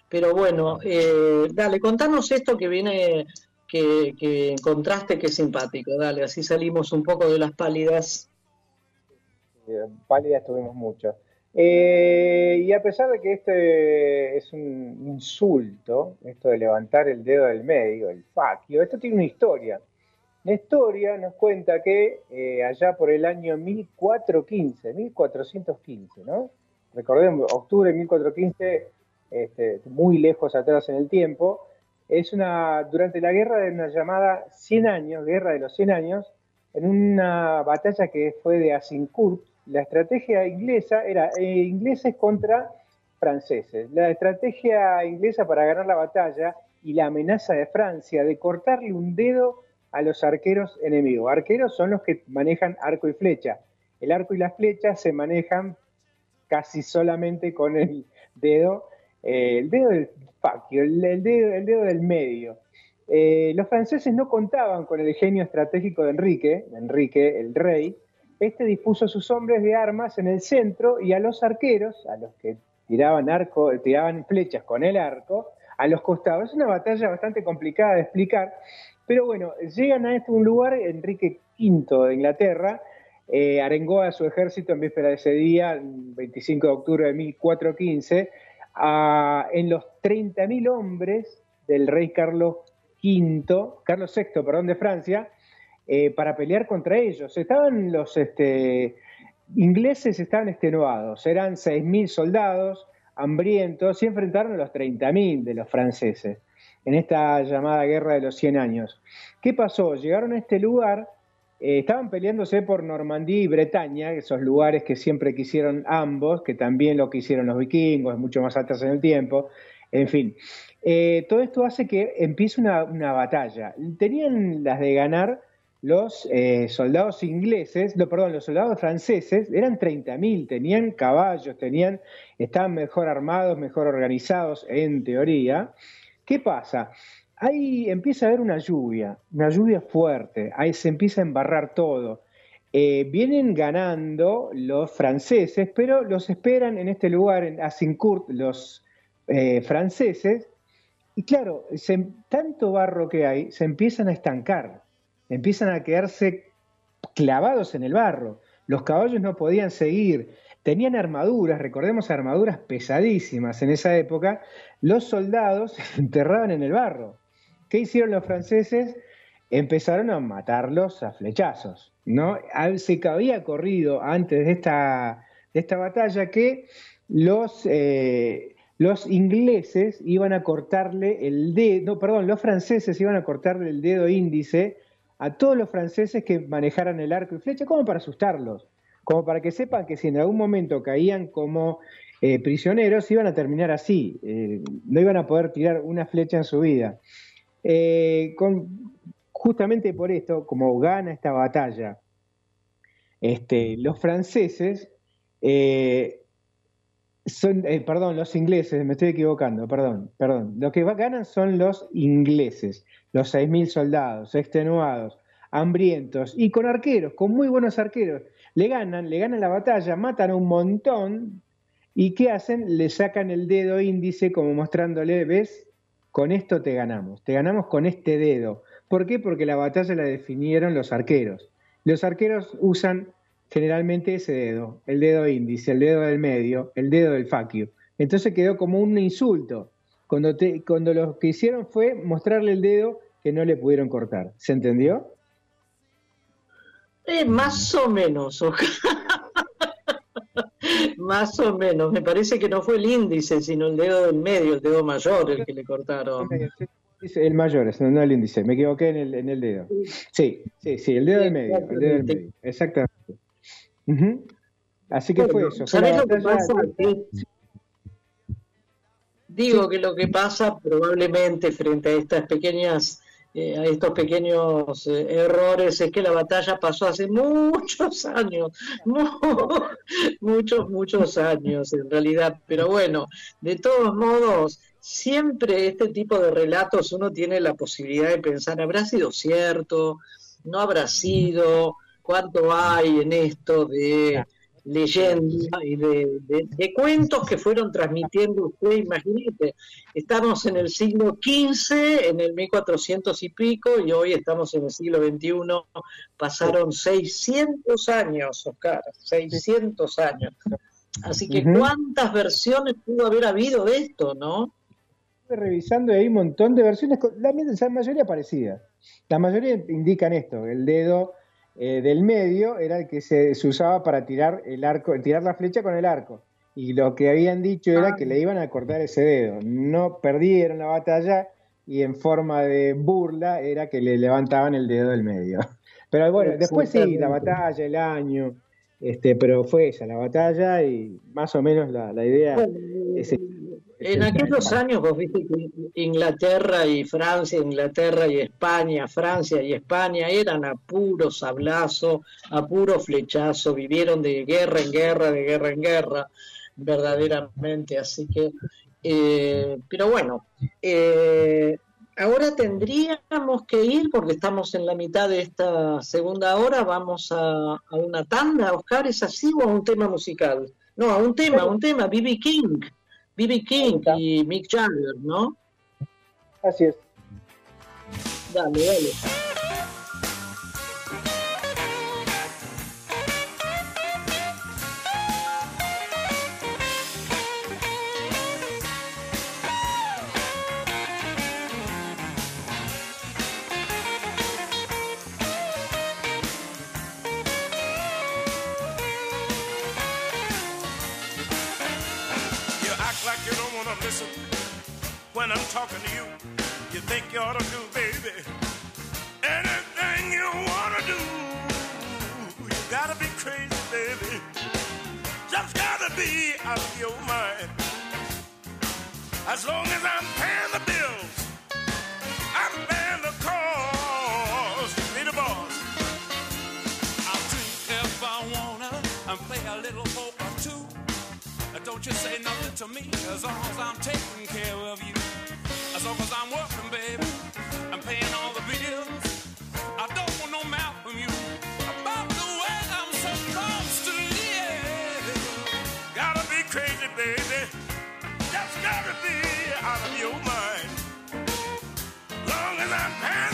Pero bueno, eh, dale, contanos esto que viene, que, que encontraste que es simpático. Dale, así salimos un poco de las pálidas.
Eh, Pálidas tuvimos mucho. Eh, y a pesar de que este es un insulto, esto de levantar el dedo del medio, el you, esto tiene una historia. La historia nos cuenta que allá por el año 1415, 1415, ¿no? Recordemos, octubre de 1415, este, muy lejos atrás en el tiempo, es una, durante la guerra de una llamada 100 años, guerra de los 100 años, en una batalla que fue de Azincourt, la estrategia inglesa era eh, ingleses contra franceses. La estrategia inglesa para ganar la batalla y la amenaza de Francia de cortarle un dedo a los arqueros enemigos. Arqueros son los que manejan arco y flecha. El arco y las flechas se manejan casi solamente con el dedo, eh, el dedo del el, dedo, el dedo del medio. Eh, los franceses no contaban con el genio estratégico de Enrique, Enrique el rey. Este dispuso a sus hombres de armas en el centro y a los arqueros, a los que tiraban arco, tiraban flechas con el arco, a los costados. Es una batalla bastante complicada de explicar, pero bueno, llegan a este un lugar, Enrique V de Inglaterra, eh, arengó a su ejército en víspera de ese día, 25 de octubre de 1415, a- en los 30.000 hombres del rey Carlos V, Carlos VI, perdón, de Francia, eh, para pelear contra ellos. Estaban los este, ingleses estaban extenuados, eran 6.000 soldados hambrientos y enfrentaron a los 30.000 de los franceses en esta llamada guerra de los 100 años. ¿Qué pasó? Llegaron a este lugar, eh, estaban peleándose por Normandía y Bretaña, esos lugares que siempre quisieron ambos, que también lo quisieron los vikingos, mucho más atrás en el tiempo, en fin. Eh, todo esto hace que empiece una, una batalla. Tenían las de ganar los eh, soldados ingleses, no, perdón, los soldados franceses, eran 30.000, tenían caballos, tenían, estaban mejor armados, mejor organizados, en teoría. ¿Qué pasa? Ahí empieza a haber una lluvia, una lluvia fuerte, ahí se empieza a embarrar todo. Eh, vienen ganando los franceses, pero los esperan en este lugar, en Azincourt, los eh, franceses, y claro, tanto barro que hay, se empiezan a estancar, empiezan a quedarse clavados en el barro. Los caballos no podían seguir, tenían armaduras, recordemos armaduras pesadísimas en esa época, los soldados se enterraban en el barro. ¿Qué hicieron los franceses? Empezaron a matarlos a flechazos. ¿no? Se había corrido antes de esta, de esta batalla que los, eh, los ingleses iban a cortarle el dedo, no, perdón, los franceses iban a cortarle el dedo índice a todos los franceses que manejaran el arco y flecha, como para asustarlos, como para que sepan que si en algún momento caían como eh, prisioneros, iban a terminar así, eh, no iban a poder tirar una flecha en su vida. Eh, justamente por esto, como gana esta batalla, este, los franceses, eh, son, eh, perdón, los ingleses, me estoy equivocando, perdón, perdón. Lo que ganan son los ingleses, los 6.000 soldados, extenuados, hambrientos y con arqueros, con muy buenos arqueros. Le ganan, le ganan la batalla, matan a un montón y ¿qué hacen? Le sacan el dedo índice como mostrándole, ¿ves? Con esto te ganamos, te ganamos con este dedo. ¿Por qué? Porque la batalla la definieron los arqueros. Los arqueros usan generalmente ese dedo, el dedo índice, el dedo del medio, el dedo del faquio. Entonces quedó como un insulto. Cuando, cuando lo que hicieron fue mostrarle el dedo que no le pudieron cortar. ¿Se entendió?
Eh, más o menos. Más o menos. Me parece que no fue el índice, sino el dedo del medio, el dedo mayor, el que le cortaron.
El mayor, no el índice, me equivoqué en el, en el dedo. Sí, sí, sí, el dedo del medio, el dedo del medio, exactamente. Así que fue
Bueno,
eso. fue
¿Sabés lo que pasa? Digo que lo que pasa probablemente frente a estas pequeñas, eh, a estos pequeños eh, errores es que la batalla pasó hace muchos años, mu- muchos, muchos años en realidad. Pero bueno, de todos modos, siempre este tipo de relatos uno tiene la posibilidad de pensar, ¿habrá sido cierto? ¿No habrá sido? ¿Cuánto hay en esto de leyenda y de, de- de cuentos que fueron transmitiendo usted, imagínate, estamos en el siglo XV, en el 1400 y pico, y hoy estamos en el siglo XXI, pasaron 600 años, Oscar, 600 años. Así que cuántas versiones pudo haber habido de esto, ¿no?
Revisando y hay un montón de versiones, la, mayoría parecidas. La mayoría indican esto, el dedo eh, del medio era el que se, se usaba para tirar el arco, tirar la flecha con el arco. Y lo que habían dicho era que le iban a cortar ese dedo. No perdieron la batalla y en forma de burla era que le levantaban el dedo del medio. Pero bueno, después sí, la batalla, el año, Este, pero fue esa la batalla y más o menos la, la idea es
En aquellos años vos viste que Inglaterra y Francia, Inglaterra y España, Francia y España eran a puro sablazo, a puro flechazo, vivieron de guerra en guerra, de guerra en guerra, verdaderamente. Así que, eh, pero bueno, eh, ahora tendríamos que ir, porque estamos en la mitad de esta segunda hora, vamos a, a una tanda, Oscar, ¿es así o a un tema musical? No, a un tema, a un tema, B.B. King. B.B. King y Mick Jagger, ¿no?
Así es.
Dale, dale.
Your mind. As long as I'm paying the bills, I'm paying the cost. Be the boss. I'll drink if I wanna and play a little poker too. Don't you say nothing to me as long as I'm taking care of you. As long as I'm working, baby, man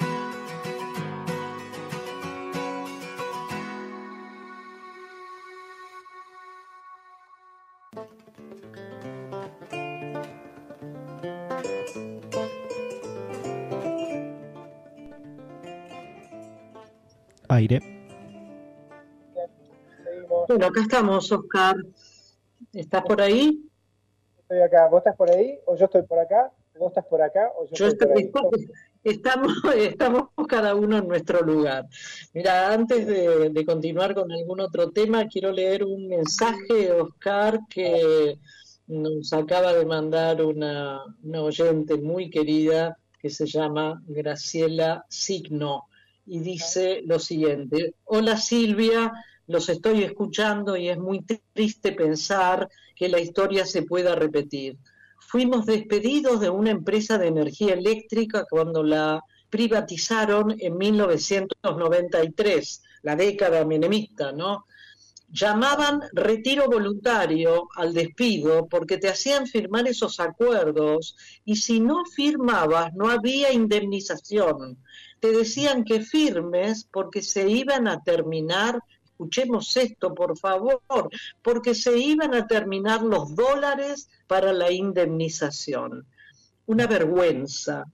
Aire.
Bueno, acá estamos, Oscar. ¿Estás por ahí?
Estoy acá. ¿Vos estás por ahí? ¿O yo estoy por acá? ¿Vos estás por acá? ¿O yo,
Yo
estoy
estoy-
por ahí?
estamos, estamos cada uno en nuestro lugar. Mira, antes de, de continuar con algún otro tema, quiero leer un mensaje, Oscar, que nos acaba de mandar una, una oyente muy querida que se llama Graciela Signo y dice lo siguiente, hola Silvia, los estoy escuchando y es muy triste pensar que la historia se pueda repetir. Fuimos despedidos de una empresa de energía eléctrica cuando la privatizaron en 1993, la década menemista, ¿no? Llamaban retiro voluntario al despido porque te hacían firmar esos acuerdos y si no firmabas no había indemnización. Te decían que firmes porque se iban a terminar, escuchemos esto por favor, porque se iban a terminar los dólares para la indemnización. Una vergüenza,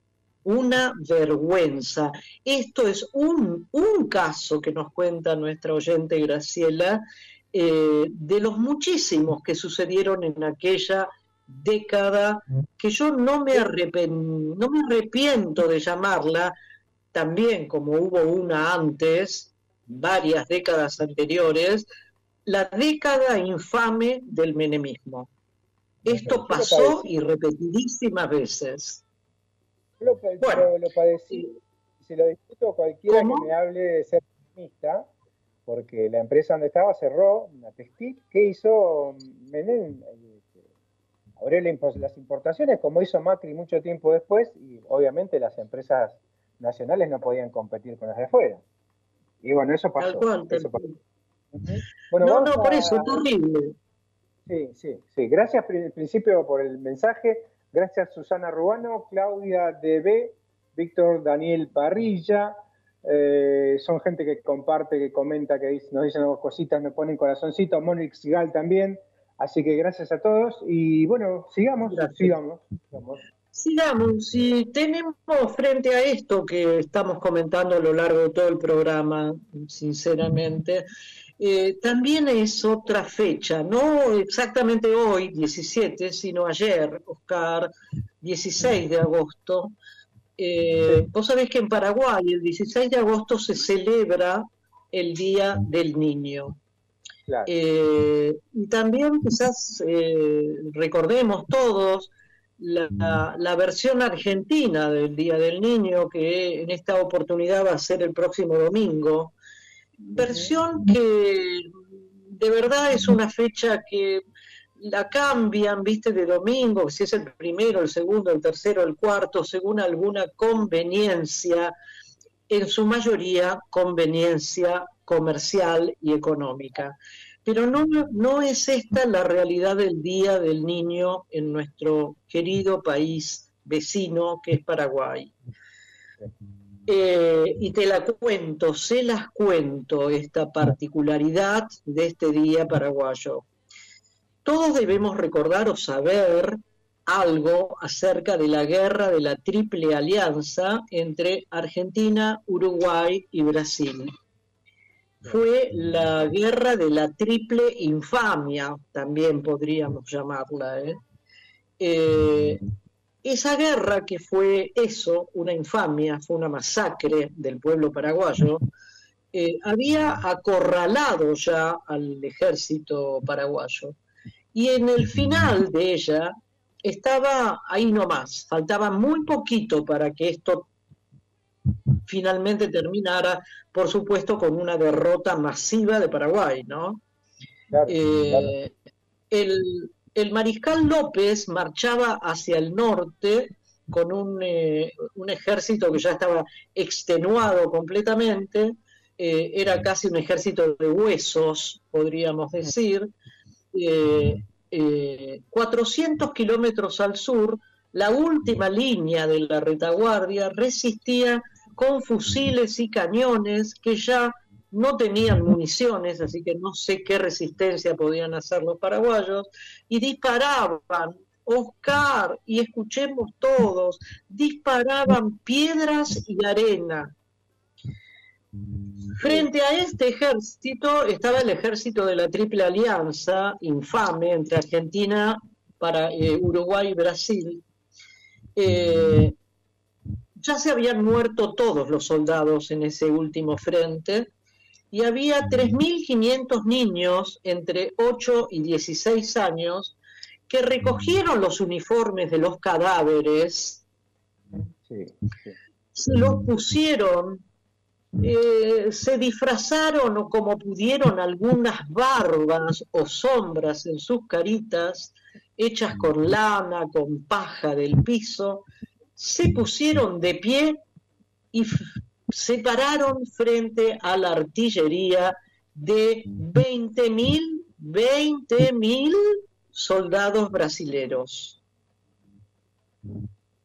una vergüenza. Esto es un, un caso que nos cuenta nuestra oyente Graciela, eh, de los muchísimos que sucedieron en aquella década, que yo no me, no me arrepiento de llamarla, también como hubo una antes, varias décadas anteriores, la década infame del menemismo. Esto
Yo
pasó
padecí.
y repetidísimas veces.
Yo lo, pa-
Bueno.
lo- padecí, se lo discuto a cualquiera
¿Cómo?
que me hable de ser pesimista, porque la empresa donde estaba cerró, una textil, ¿qué hizo Menem? Eh, Abrió las importaciones, como hizo Macri mucho tiempo después, y obviamente las empresas nacionales no podían competir con las de afuera. Y bueno, eso pasó.
Cual,
eso pasó. Bueno,
No, no, por
a-
eso, terrible.
Sí, sí, sí. Gracias en principio por el mensaje. Gracias Susana Rubano, Claudia DB, Víctor Daniel Parrilla. Eh, son gente que comparte, que comenta, que dice- nos dicen cositas, nos ponen corazoncito. Monix Gal también. Así que gracias a todos. Y bueno, sigamos, sigamos. sigamos.
Sigamos, si tenemos frente a esto que estamos comentando a lo largo de todo el programa, sinceramente, eh, también es otra fecha, no exactamente hoy, 17, sino ayer, Oscar, 16 de agosto. Eh, Vos sabés que en Paraguay el 16 de agosto se celebra el Día del Niño.
Claro.
Eh, y también quizás recordemos todos la, la versión argentina del Día del Niño, que en esta oportunidad va a ser el próximo domingo. Versión que de verdad es una fecha que la cambian, viste, de domingo, si es el primero, el segundo, el tercero, el cuarto, según alguna conveniencia, en su mayoría conveniencia comercial y económica. Pero no, no es esta la realidad del Día del Niño en nuestro querido país vecino que es Paraguay. Eh, y te la cuento, se las cuento, esta particularidad de este día paraguayo. Todos debemos recordar o saber algo acerca de la guerra de la Triple Alianza entre Argentina, Uruguay y Brasil. Fue la guerra de la Triple Infamia, también podríamos llamarla. ¿eh? Eh, esa guerra que fue eso, una infamia, fue una masacre del pueblo paraguayo, eh, había acorralado ya al ejército paraguayo. Y en el final de ella estaba ahí nomás, faltaba muy poquito para que esto finalmente terminara, por supuesto, con una derrota masiva de Paraguay, ¿no? Eh, el, el, mariscal López marchaba hacia el norte con un, eh, un ejército que ya estaba extenuado completamente, eh, era casi un ejército de huesos, podríamos decir. 400 kilómetros al sur, la última línea de la retaguardia resistía con fusiles y cañones que ya no tenían municiones, así que no sé qué resistencia podían hacer los paraguayos, y disparaban, Oscar, y escuchemos todos, disparaban piedras y arena. Frente a este ejército estaba el ejército de la Triple Alianza, infame, entre Argentina, para, eh, Uruguay y Brasil. Eh, ya se habían muerto todos los soldados en ese último frente y había 3.500 niños entre 8 y 16 años que recogieron los uniformes de los cadáveres, se los pusieron, eh, se disfrazaron o como pudieron algunas barbas o sombras en sus caritas, hechas con lana, con paja del piso, se pusieron de pie y se pararon frente a la artillería de 20.000 20.000 soldados brasileros.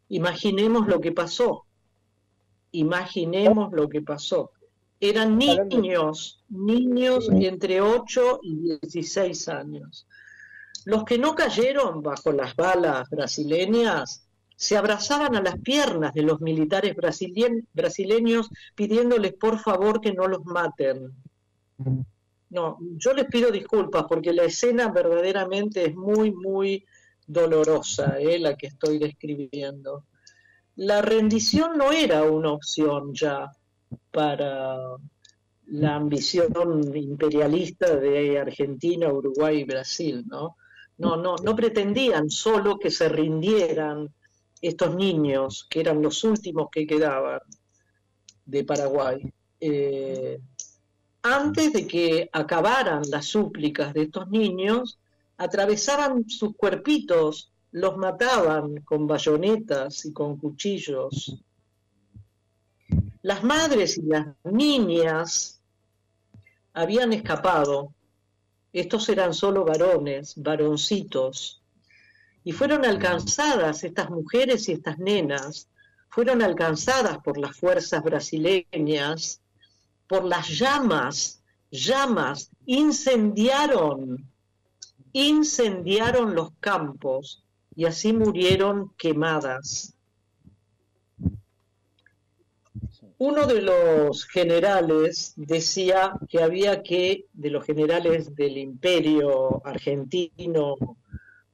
Imaginemos lo que pasó. Imaginemos lo que pasó. Eran niños, niños entre 8 y 16 años. Los que no cayeron bajo las balas brasileñas se abrazaban a las piernas de los militares brasileños pidiéndoles por favor que no los maten. No, yo les pido disculpas porque la escena verdaderamente es muy, muy dolorosa, eh, la que estoy describiendo. La rendición no era una opción ya para la ambición imperialista de Argentina, Uruguay y Brasil, ¿no? No, no, no pretendían solo que se rindieran estos niños, que eran los últimos que quedaban de Paraguay, eh, antes de que acabaran las súplicas de estos niños, atravesaban sus cuerpitos, los mataban con bayonetas y con cuchillos. Las madres y las niñas habían escapado. Estos eran solo varones, varoncitos, y fueron alcanzadas estas mujeres y estas nenas, fueron alcanzadas por las fuerzas brasileñas, por las llamas, llamas, incendiaron, incendiaron los campos y así murieron quemadas. Uno de los generales decía que había que, de los generales del imperio argentino,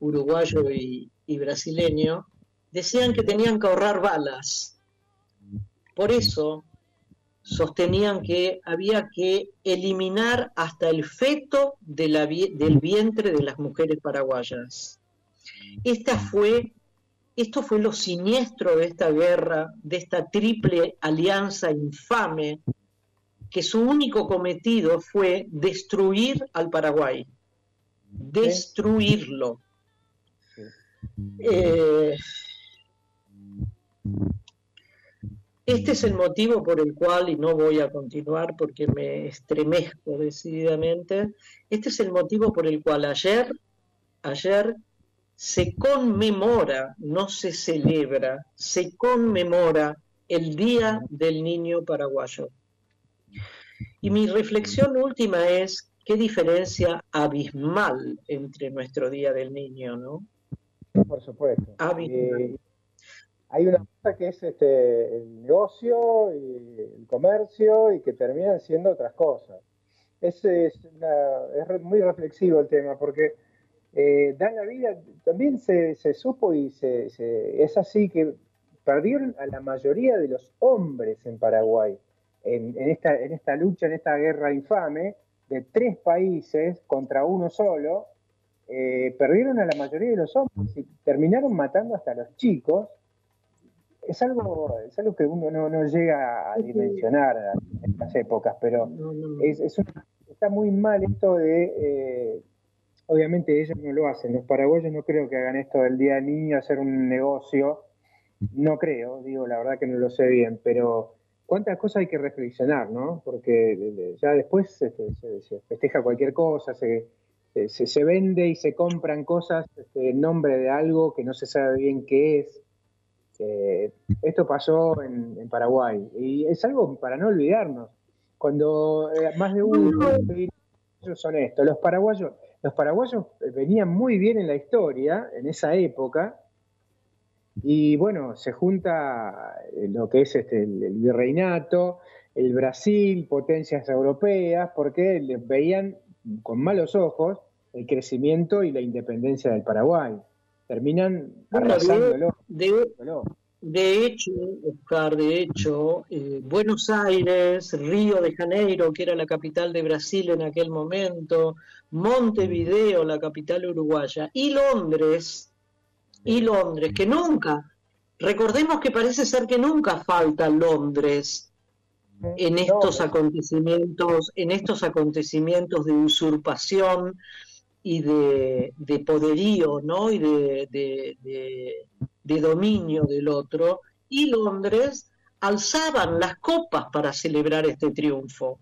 uruguayo y, brasileño, decían que tenían que ahorrar balas. Por eso sostenían que había que eliminar hasta el feto del vientre de las mujeres paraguayas. Esta fue, esto fue lo siniestro de esta guerra, de esta triple alianza infame, que su único cometido fue destruir al Paraguay, destruirlo. Eh, este es el motivo por el cual, y no voy a continuar porque me estremezco decididamente, este es el motivo por el cual ayer, ayer se conmemora, no se celebra, se conmemora el Día del Niño Paraguayo. Y mi reflexión última es qué diferencia abismal entre nuestro Día del Niño, ¿no?
Por supuesto. Eh, hay una cosa que es este, el negocio y el comercio y que terminan siendo otras cosas. Es, es, es muy reflexivo el tema porque eh, dan la vida, también se, se supo y se, es así que perdieron a la mayoría de los hombres en Paraguay. en, esta, en esta lucha, en esta guerra infame, de tres países contra uno solo, eh, perdieron a la mayoría de los hombres y terminaron matando hasta los chicos. Es algo, es algo que uno no, llega a dimensionar en estas épocas, pero es, está muy mal esto de, eh, obviamente ellos no lo hacen, los paraguayos no creo que hagan esto del día del niño, hacer un negocio, no creo, digo, la verdad que no lo sé bien, pero cuántas cosas hay que reflexionar, ¿no? Porque ya después se, festeja cualquier cosa, se, se, vende y se compran cosas este, en nombre de algo que no se sabe bien qué es. esto pasó en, Paraguay y es algo para no olvidarnos. Cuando eh, más de uno son estos, los paraguayos, los paraguayos venían muy bien en la historia en esa época y bueno, se junta eh, lo que es este, el, virreinato, el Brasil, potencias europeas, porque veían con malos ojos el crecimiento y la independencia del Paraguay. Terminan arrasándolo.
De, hecho, Oscar, de hecho, eh, Buenos Aires, Río de Janeiro, que era la capital de Brasil en aquel momento, Montevideo, la capital uruguaya, y Londres, y Londres, que nunca, recordemos que parece ser que nunca falta Londres en estos acontecimientos, en estos acontecimientos de usurpación y de, poderío, ¿no? Y de, de, dominio del otro, y Londres alzaban las copas para celebrar este triunfo.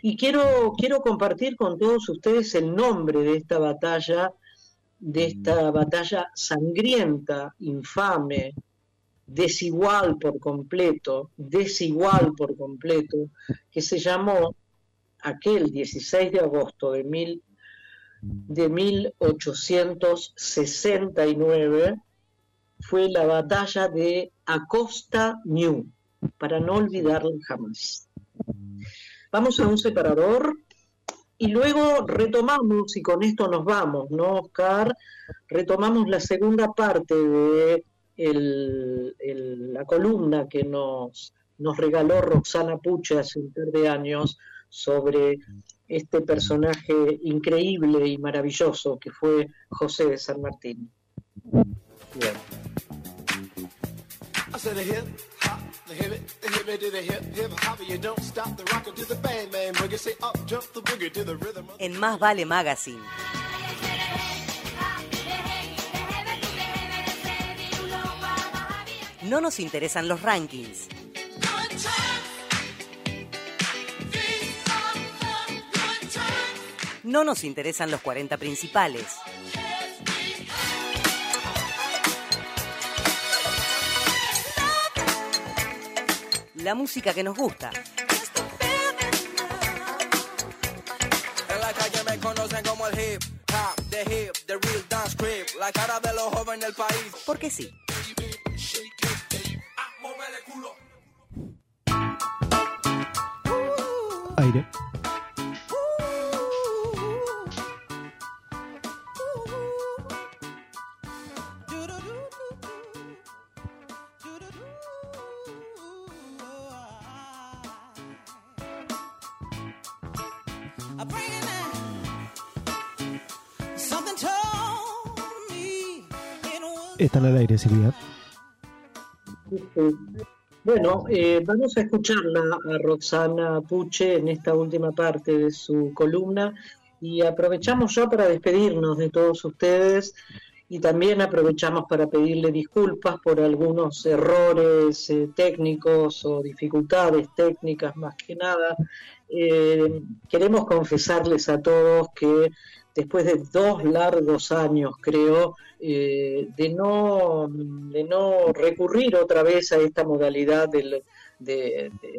Y quiero, quiero compartir con todos ustedes el nombre de esta batalla de esta batalla sangrienta, infame, desigual por completo, desigual por completo, que se llamó aquel 16 de agosto de, mil, de 1869, fue la batalla de Acosta New, para no olvidarla jamás. Vamos a un separador y luego retomamos, y con esto nos vamos, ¿no, Oscar? Retomamos la segunda parte de la columna que nos, nos regaló Roxana Puche hace un par de años sobre este personaje increíble y maravilloso que fue José de San Martín. Bien.
En Más Vale Magazine. No nos interesan los rankings. No nos interesan los 40 principales. la música que nos gusta.
En la calle me conocen como el hip hop, the hip, the real dance creep, la cara de los jóvenes del país.
Porque sí.
Al aire, Silvia.
Bueno, eh, vamos a escucharla a Roxana Puche en esta última parte de su columna y aprovechamos ya para despedirnos de todos ustedes y también aprovechamos para pedirle disculpas por algunos errores eh, técnicos o dificultades técnicas más que nada. Eh, queremos confesarles a todos que después de dos largos años, creo, eh, de, no, de no recurrir otra vez a esta modalidad de,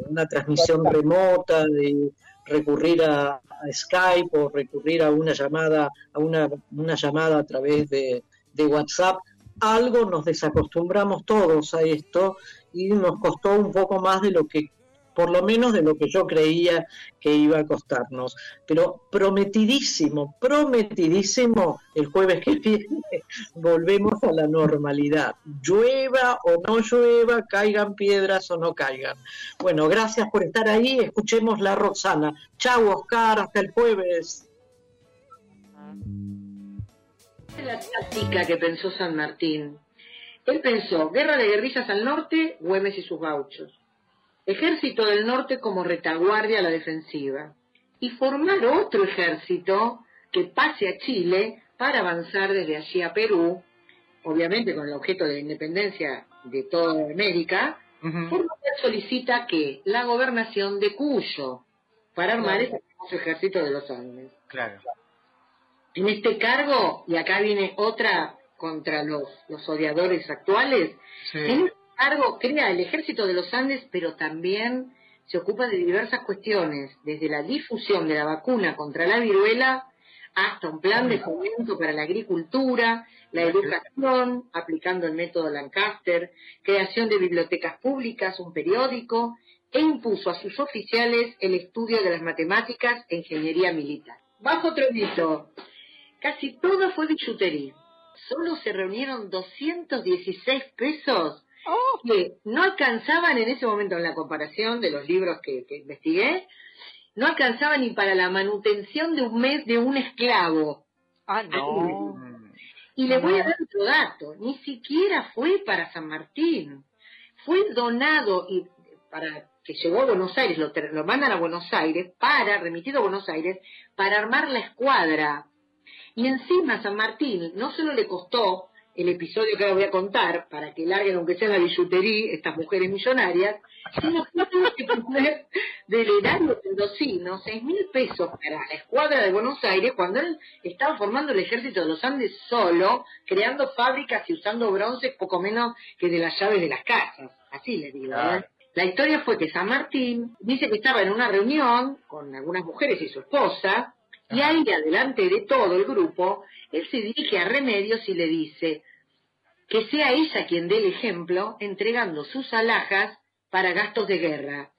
una transmisión remota, de recurrir a, Skype o recurrir a una llamada, a una, una llamada a través de, de WhatsApp. Algo nos desacostumbramos todos a esto y nos costó un poco más de lo que por lo menos de lo que yo creía que iba a costarnos. Pero prometidísimo, prometidísimo, el jueves que viene volvemos a la normalidad. Llueva o no llueva, caigan piedras o no caigan. Bueno, gracias por estar ahí, escuchemos la Roxana. Chau, Oscar, hasta el jueves.
La táctica que pensó San Martín. Él pensó guerra de guerrillas al norte, Güemes y sus gauchos. Ejército del norte como retaguardia a la defensiva. Y formar otro ejército que pase a Chile para avanzar desde allí a Perú, obviamente con el objeto de la independencia de toda América, Formosa solicita que la gobernación de Cuyo para armar ese famoso ejército de los Andes.
Claro.
En este cargo, y acá viene otra contra los, los odiadores actuales, en este cargo crea el ejército de los Andes, pero también se ocupa de diversas cuestiones, desde la difusión de la vacuna contra la viruela hasta un plan de fomento para la agricultura, la educación, aplicando el método Lancaster, creación de bibliotecas públicas, un periódico, e impuso a sus oficiales el estudio de las matemáticas e ingeniería militar. Bajo otro mito, casi todo fue billutería. Solo se reunieron 216 pesos que no alcanzaban en ese momento en la comparación de los libros que, que investigué, no alcanzaban ni para la manutención de un mes de un esclavo.
Ah, no.
Y le voy a dar otro dato, ni siquiera fue para San Martín, fue donado y para que llegó a Buenos Aires, lo, lo mandan a Buenos Aires para, remitido a Buenos Aires, para armar la escuadra. Y encima San Martín no solo le costó el episodio que ahora voy a contar, para que larguen aunque sea la billutería, estas mujeres millonarias, sino que tuvo que poner del erario mendocino seis mil pesos para la escuadra de Buenos Aires cuando él estaba formando el ejército de los Andes solo, creando fábricas y usando bronce poco menos que de las llaves de las casas. Así les digo.
Claro.
¿eh? La historia fue que San Martín dice que estaba en una reunión con algunas mujeres y su esposa, y ahí, adelante de todo el grupo, él se dirige a Remedios y le dice que sea ella quien dé el ejemplo, entregando sus alhajas para gastos de guerra.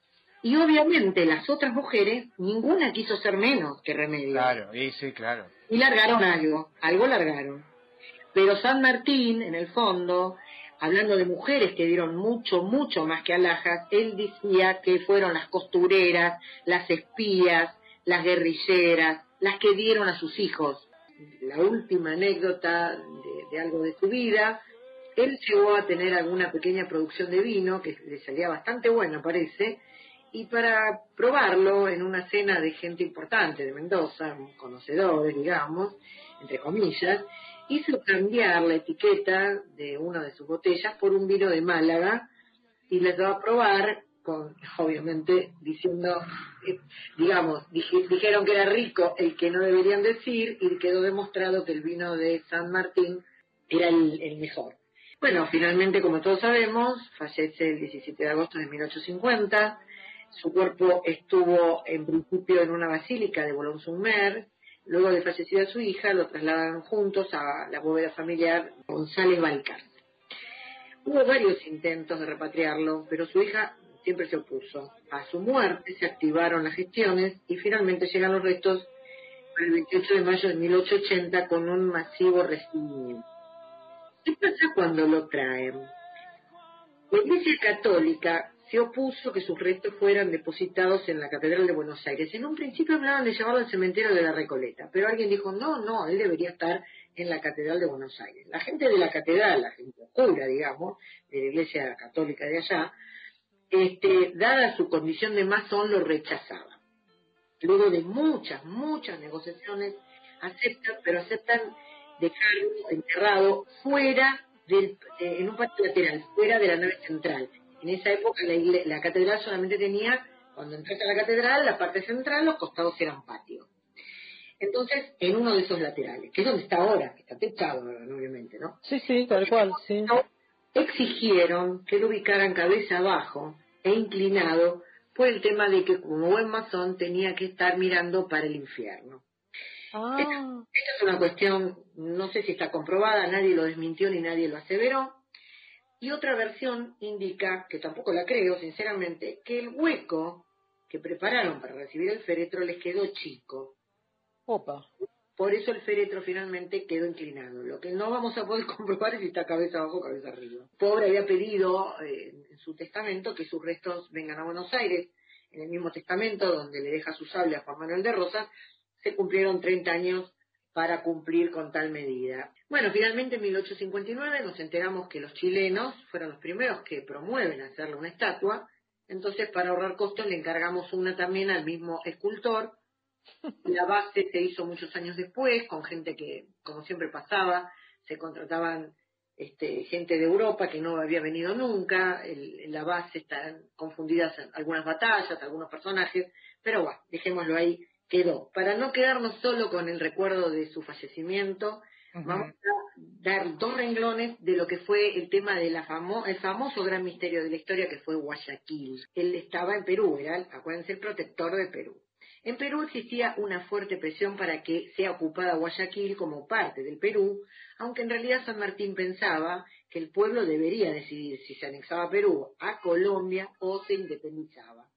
Y obviamente las otras mujeres, ninguna quiso ser menos que Remedios.
Claro, y sí, claro.
Y largaron algo, algo largaron. Pero San Martín, en el fondo, hablando de mujeres que dieron mucho, mucho más que alhajas, él decía que fueron las costureras, las espías, las guerrilleras, las que dieron a sus hijos. La última anécdota de, algo de su vida, él llegó a tener alguna pequeña producción de vino, que le salía bastante bueno, parece, y para probarlo en una cena de gente importante de Mendoza, conocedores, digamos, entre comillas, hizo cambiar la etiqueta de una de sus botellas por un vino de Málaga y les dio a probar obviamente, diciendo, eh, digamos, dije- dijeron que era rico el que no deberían decir y quedó demostrado que el vino de San Martín era el, mejor. Bueno, finalmente, como todos sabemos, fallece el 17 de agosto de 1850. Su cuerpo estuvo en principio en una basílica de Boulogne-sur-Mer. Luego de fallecida su hija, lo trasladan juntos a la bóveda familiar González Balcarce. Hubo varios intentos de repatriarlo, pero su hija siempre se opuso. A su muerte se activaron las gestiones y finalmente llegan los restos el 28 de mayo de 1880 con un masivo recibimiento. ¿Qué pasa cuando lo traen? La Iglesia Católica se opuso que sus restos fueran depositados en la Catedral de Buenos Aires. En un principio hablaban de llevarlo al cementerio de la Recoleta, pero alguien dijo, no, no, él debería estar en la Catedral de Buenos Aires. La gente de la Catedral, la gente oscura, digamos, de la Iglesia Católica de allá, este, dada su condición de masón, lo rechazaba. Luego de muchas, muchas negociaciones, aceptan, pero aceptan dejarlo enterrado fuera del, eh, en un patio lateral, fuera de la nave central. En esa época la, la catedral solamente tenía, cuando entras a la catedral, la parte central, los costados eran patio. Entonces, en uno de esos laterales, que es donde está ahora, que está techado, obviamente, ¿no?
Sí, sí, tal cual, sí.
Exigieron que lo ubicaran cabeza abajo e inclinado por el tema de que como buen masón tenía que estar mirando para el infierno.
Ah,
Esta es una cuestión, no sé si está comprobada, nadie lo desmintió ni nadie lo aseveró, Y otra versión indica, que tampoco la creo, sinceramente, que el hueco que prepararon para recibir el féretro les quedó chico.
Opa.
Por eso el féretro finalmente quedó inclinado. Lo que no vamos a poder comprobar es si está cabeza abajo o cabeza arriba. Pobre había pedido eh, en su testamento que sus restos vengan a Buenos Aires. En el mismo testamento, donde le deja su sable a Juan Manuel de Rosas, se cumplieron 30 años para cumplir con tal medida. Bueno, finalmente en 1859 nos enteramos que los chilenos fueron los primeros que promueven hacerle una estatua, entonces para ahorrar costos le encargamos una también al mismo escultor. La base se hizo muchos años después, con gente que, como siempre pasaba, se contrataban este, gente de Europa que no había venido nunca, el- la base están confundidas en algunas batallas, algunos personajes, pero bueno, dejémoslo ahí, quedó. Para no quedarnos solo con el recuerdo de su fallecimiento, vamos a dar dos renglones de lo que fue el tema del el famoso gran misterio de la historia que fue Guayaquil. Él estaba en Perú, era, acuérdense, el protector de Perú. En Perú existía una fuerte presión para que sea ocupada Guayaquil como parte del Perú, aunque en realidad San Martín pensaba que el pueblo debería decidir si se anexaba Perú a Colombia o se independizaba.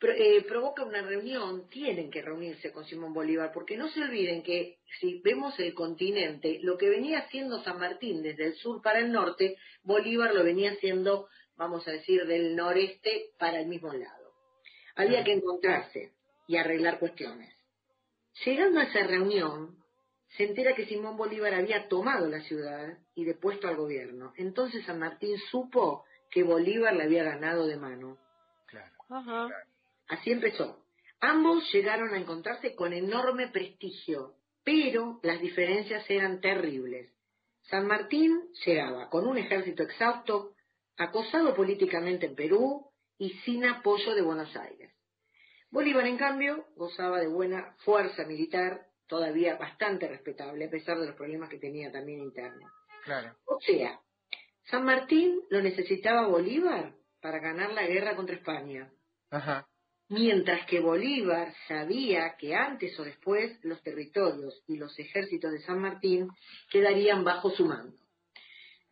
Eh, provoca una reunión, tienen que reunirse con Simón Bolívar, porque no se olviden que si vemos el continente, lo que venía haciendo San Martín desde el sur para el norte, Bolívar lo venía haciendo, vamos a decir, del noreste para el mismo lado. Había que encontrarse y arreglar cuestiones. Llegando a esa reunión, se entera que Simón Bolívar había tomado la ciudad y depuesto al gobierno. Entonces San Martín supo que Bolívar le había ganado de mano.
Ajá.
Así empezó. Ambos llegaron a encontrarse con enorme prestigio, pero las diferencias eran terribles. San Martín llegaba con un ejército exhausto, acosado políticamente en Perú y sin apoyo de Buenos Aires. Bolívar, en cambio, gozaba de buena fuerza militar, todavía bastante respetable, a pesar de los problemas que tenía también internos.
Claro.
O sea, San Martín lo necesitaba Bolívar para ganar la guerra contra España.
Ajá.
Mientras que Bolívar sabía que antes o después los territorios y los ejércitos de San Martín quedarían bajo su mando.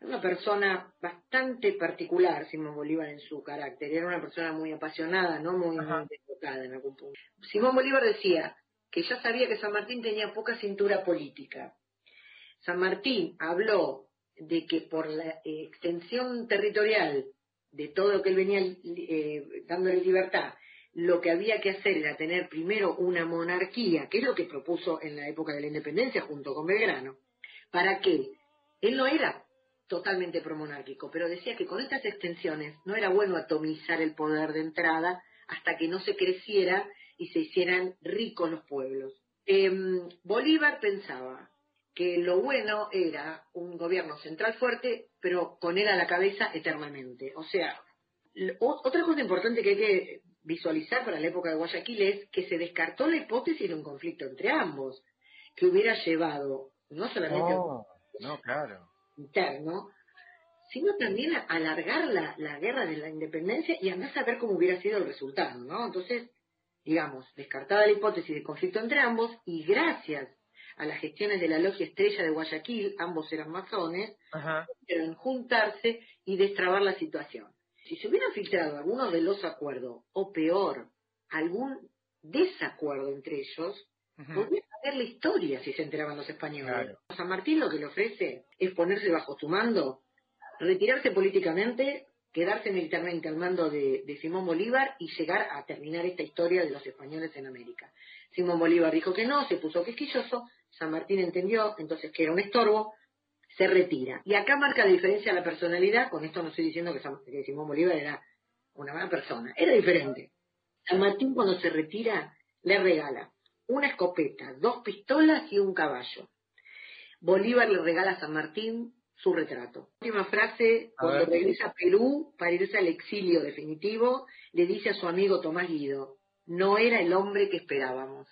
Era una persona bastante particular, Simón Bolívar, en su carácter. Era una persona muy apasionada, no muy, muy desbocada en algún punto. Simón Bolívar decía que ya sabía que San Martín tenía poca cintura política. San Martín habló de que por la eh, extensión territorial de todo lo que él venía eh, dándole libertad, lo que había que hacer era tener primero una monarquía, que es lo que propuso en la época de la independencia junto con Belgrano. ¿Para qué? Él no era totalmente promonárquico, pero decía que con estas extensiones no era bueno atomizar el poder de entrada hasta que no se creciera y se hicieran ricos los pueblos. Em, Bolívar pensaba que lo bueno era un gobierno central fuerte, pero con él a la cabeza eternamente. O sea, o- otra cosa importante que hay que visualizar para la época de Guayaquil es que se descartó la hipótesis de un conflicto entre ambos, que hubiera llevado no solamente a
No, no, claro.
Interno, sino también a alargar la, la guerra de la independencia y andar a saber cómo hubiera sido el resultado, ¿no? Entonces, digamos, descartada la hipótesis de conflicto entre ambos y gracias a las gestiones de la logia estrella de Guayaquil, ambos eran masones, pudieron juntarse y destrabar la situación. Si se hubieran filtrado algunos de los acuerdos, o peor, algún desacuerdo entre ellos, podría saber la historia si se enteraban los españoles.
Claro.
San Martín lo que le ofrece es ponerse bajo su mando, retirarse políticamente, quedarse militarmente al mando de, de Simón Bolívar y llegar a terminar esta historia de los españoles en América. Simón Bolívar dijo que no, se puso quisquilloso, San Martín entendió entonces que era un estorbo, se retira. Y acá marca la diferencia la personalidad, con esto no estoy diciendo que, San- que Simón Bolívar era una buena persona, era diferente. San Martín cuando se retira le regala una escopeta, dos pistolas y un caballo. Bolívar le regala a San Martín su retrato. Última frase,
A
cuando
ver.
regresa a Perú para irse al exilio definitivo, le dice a su amigo Tomás Guido, no era el hombre que esperábamos.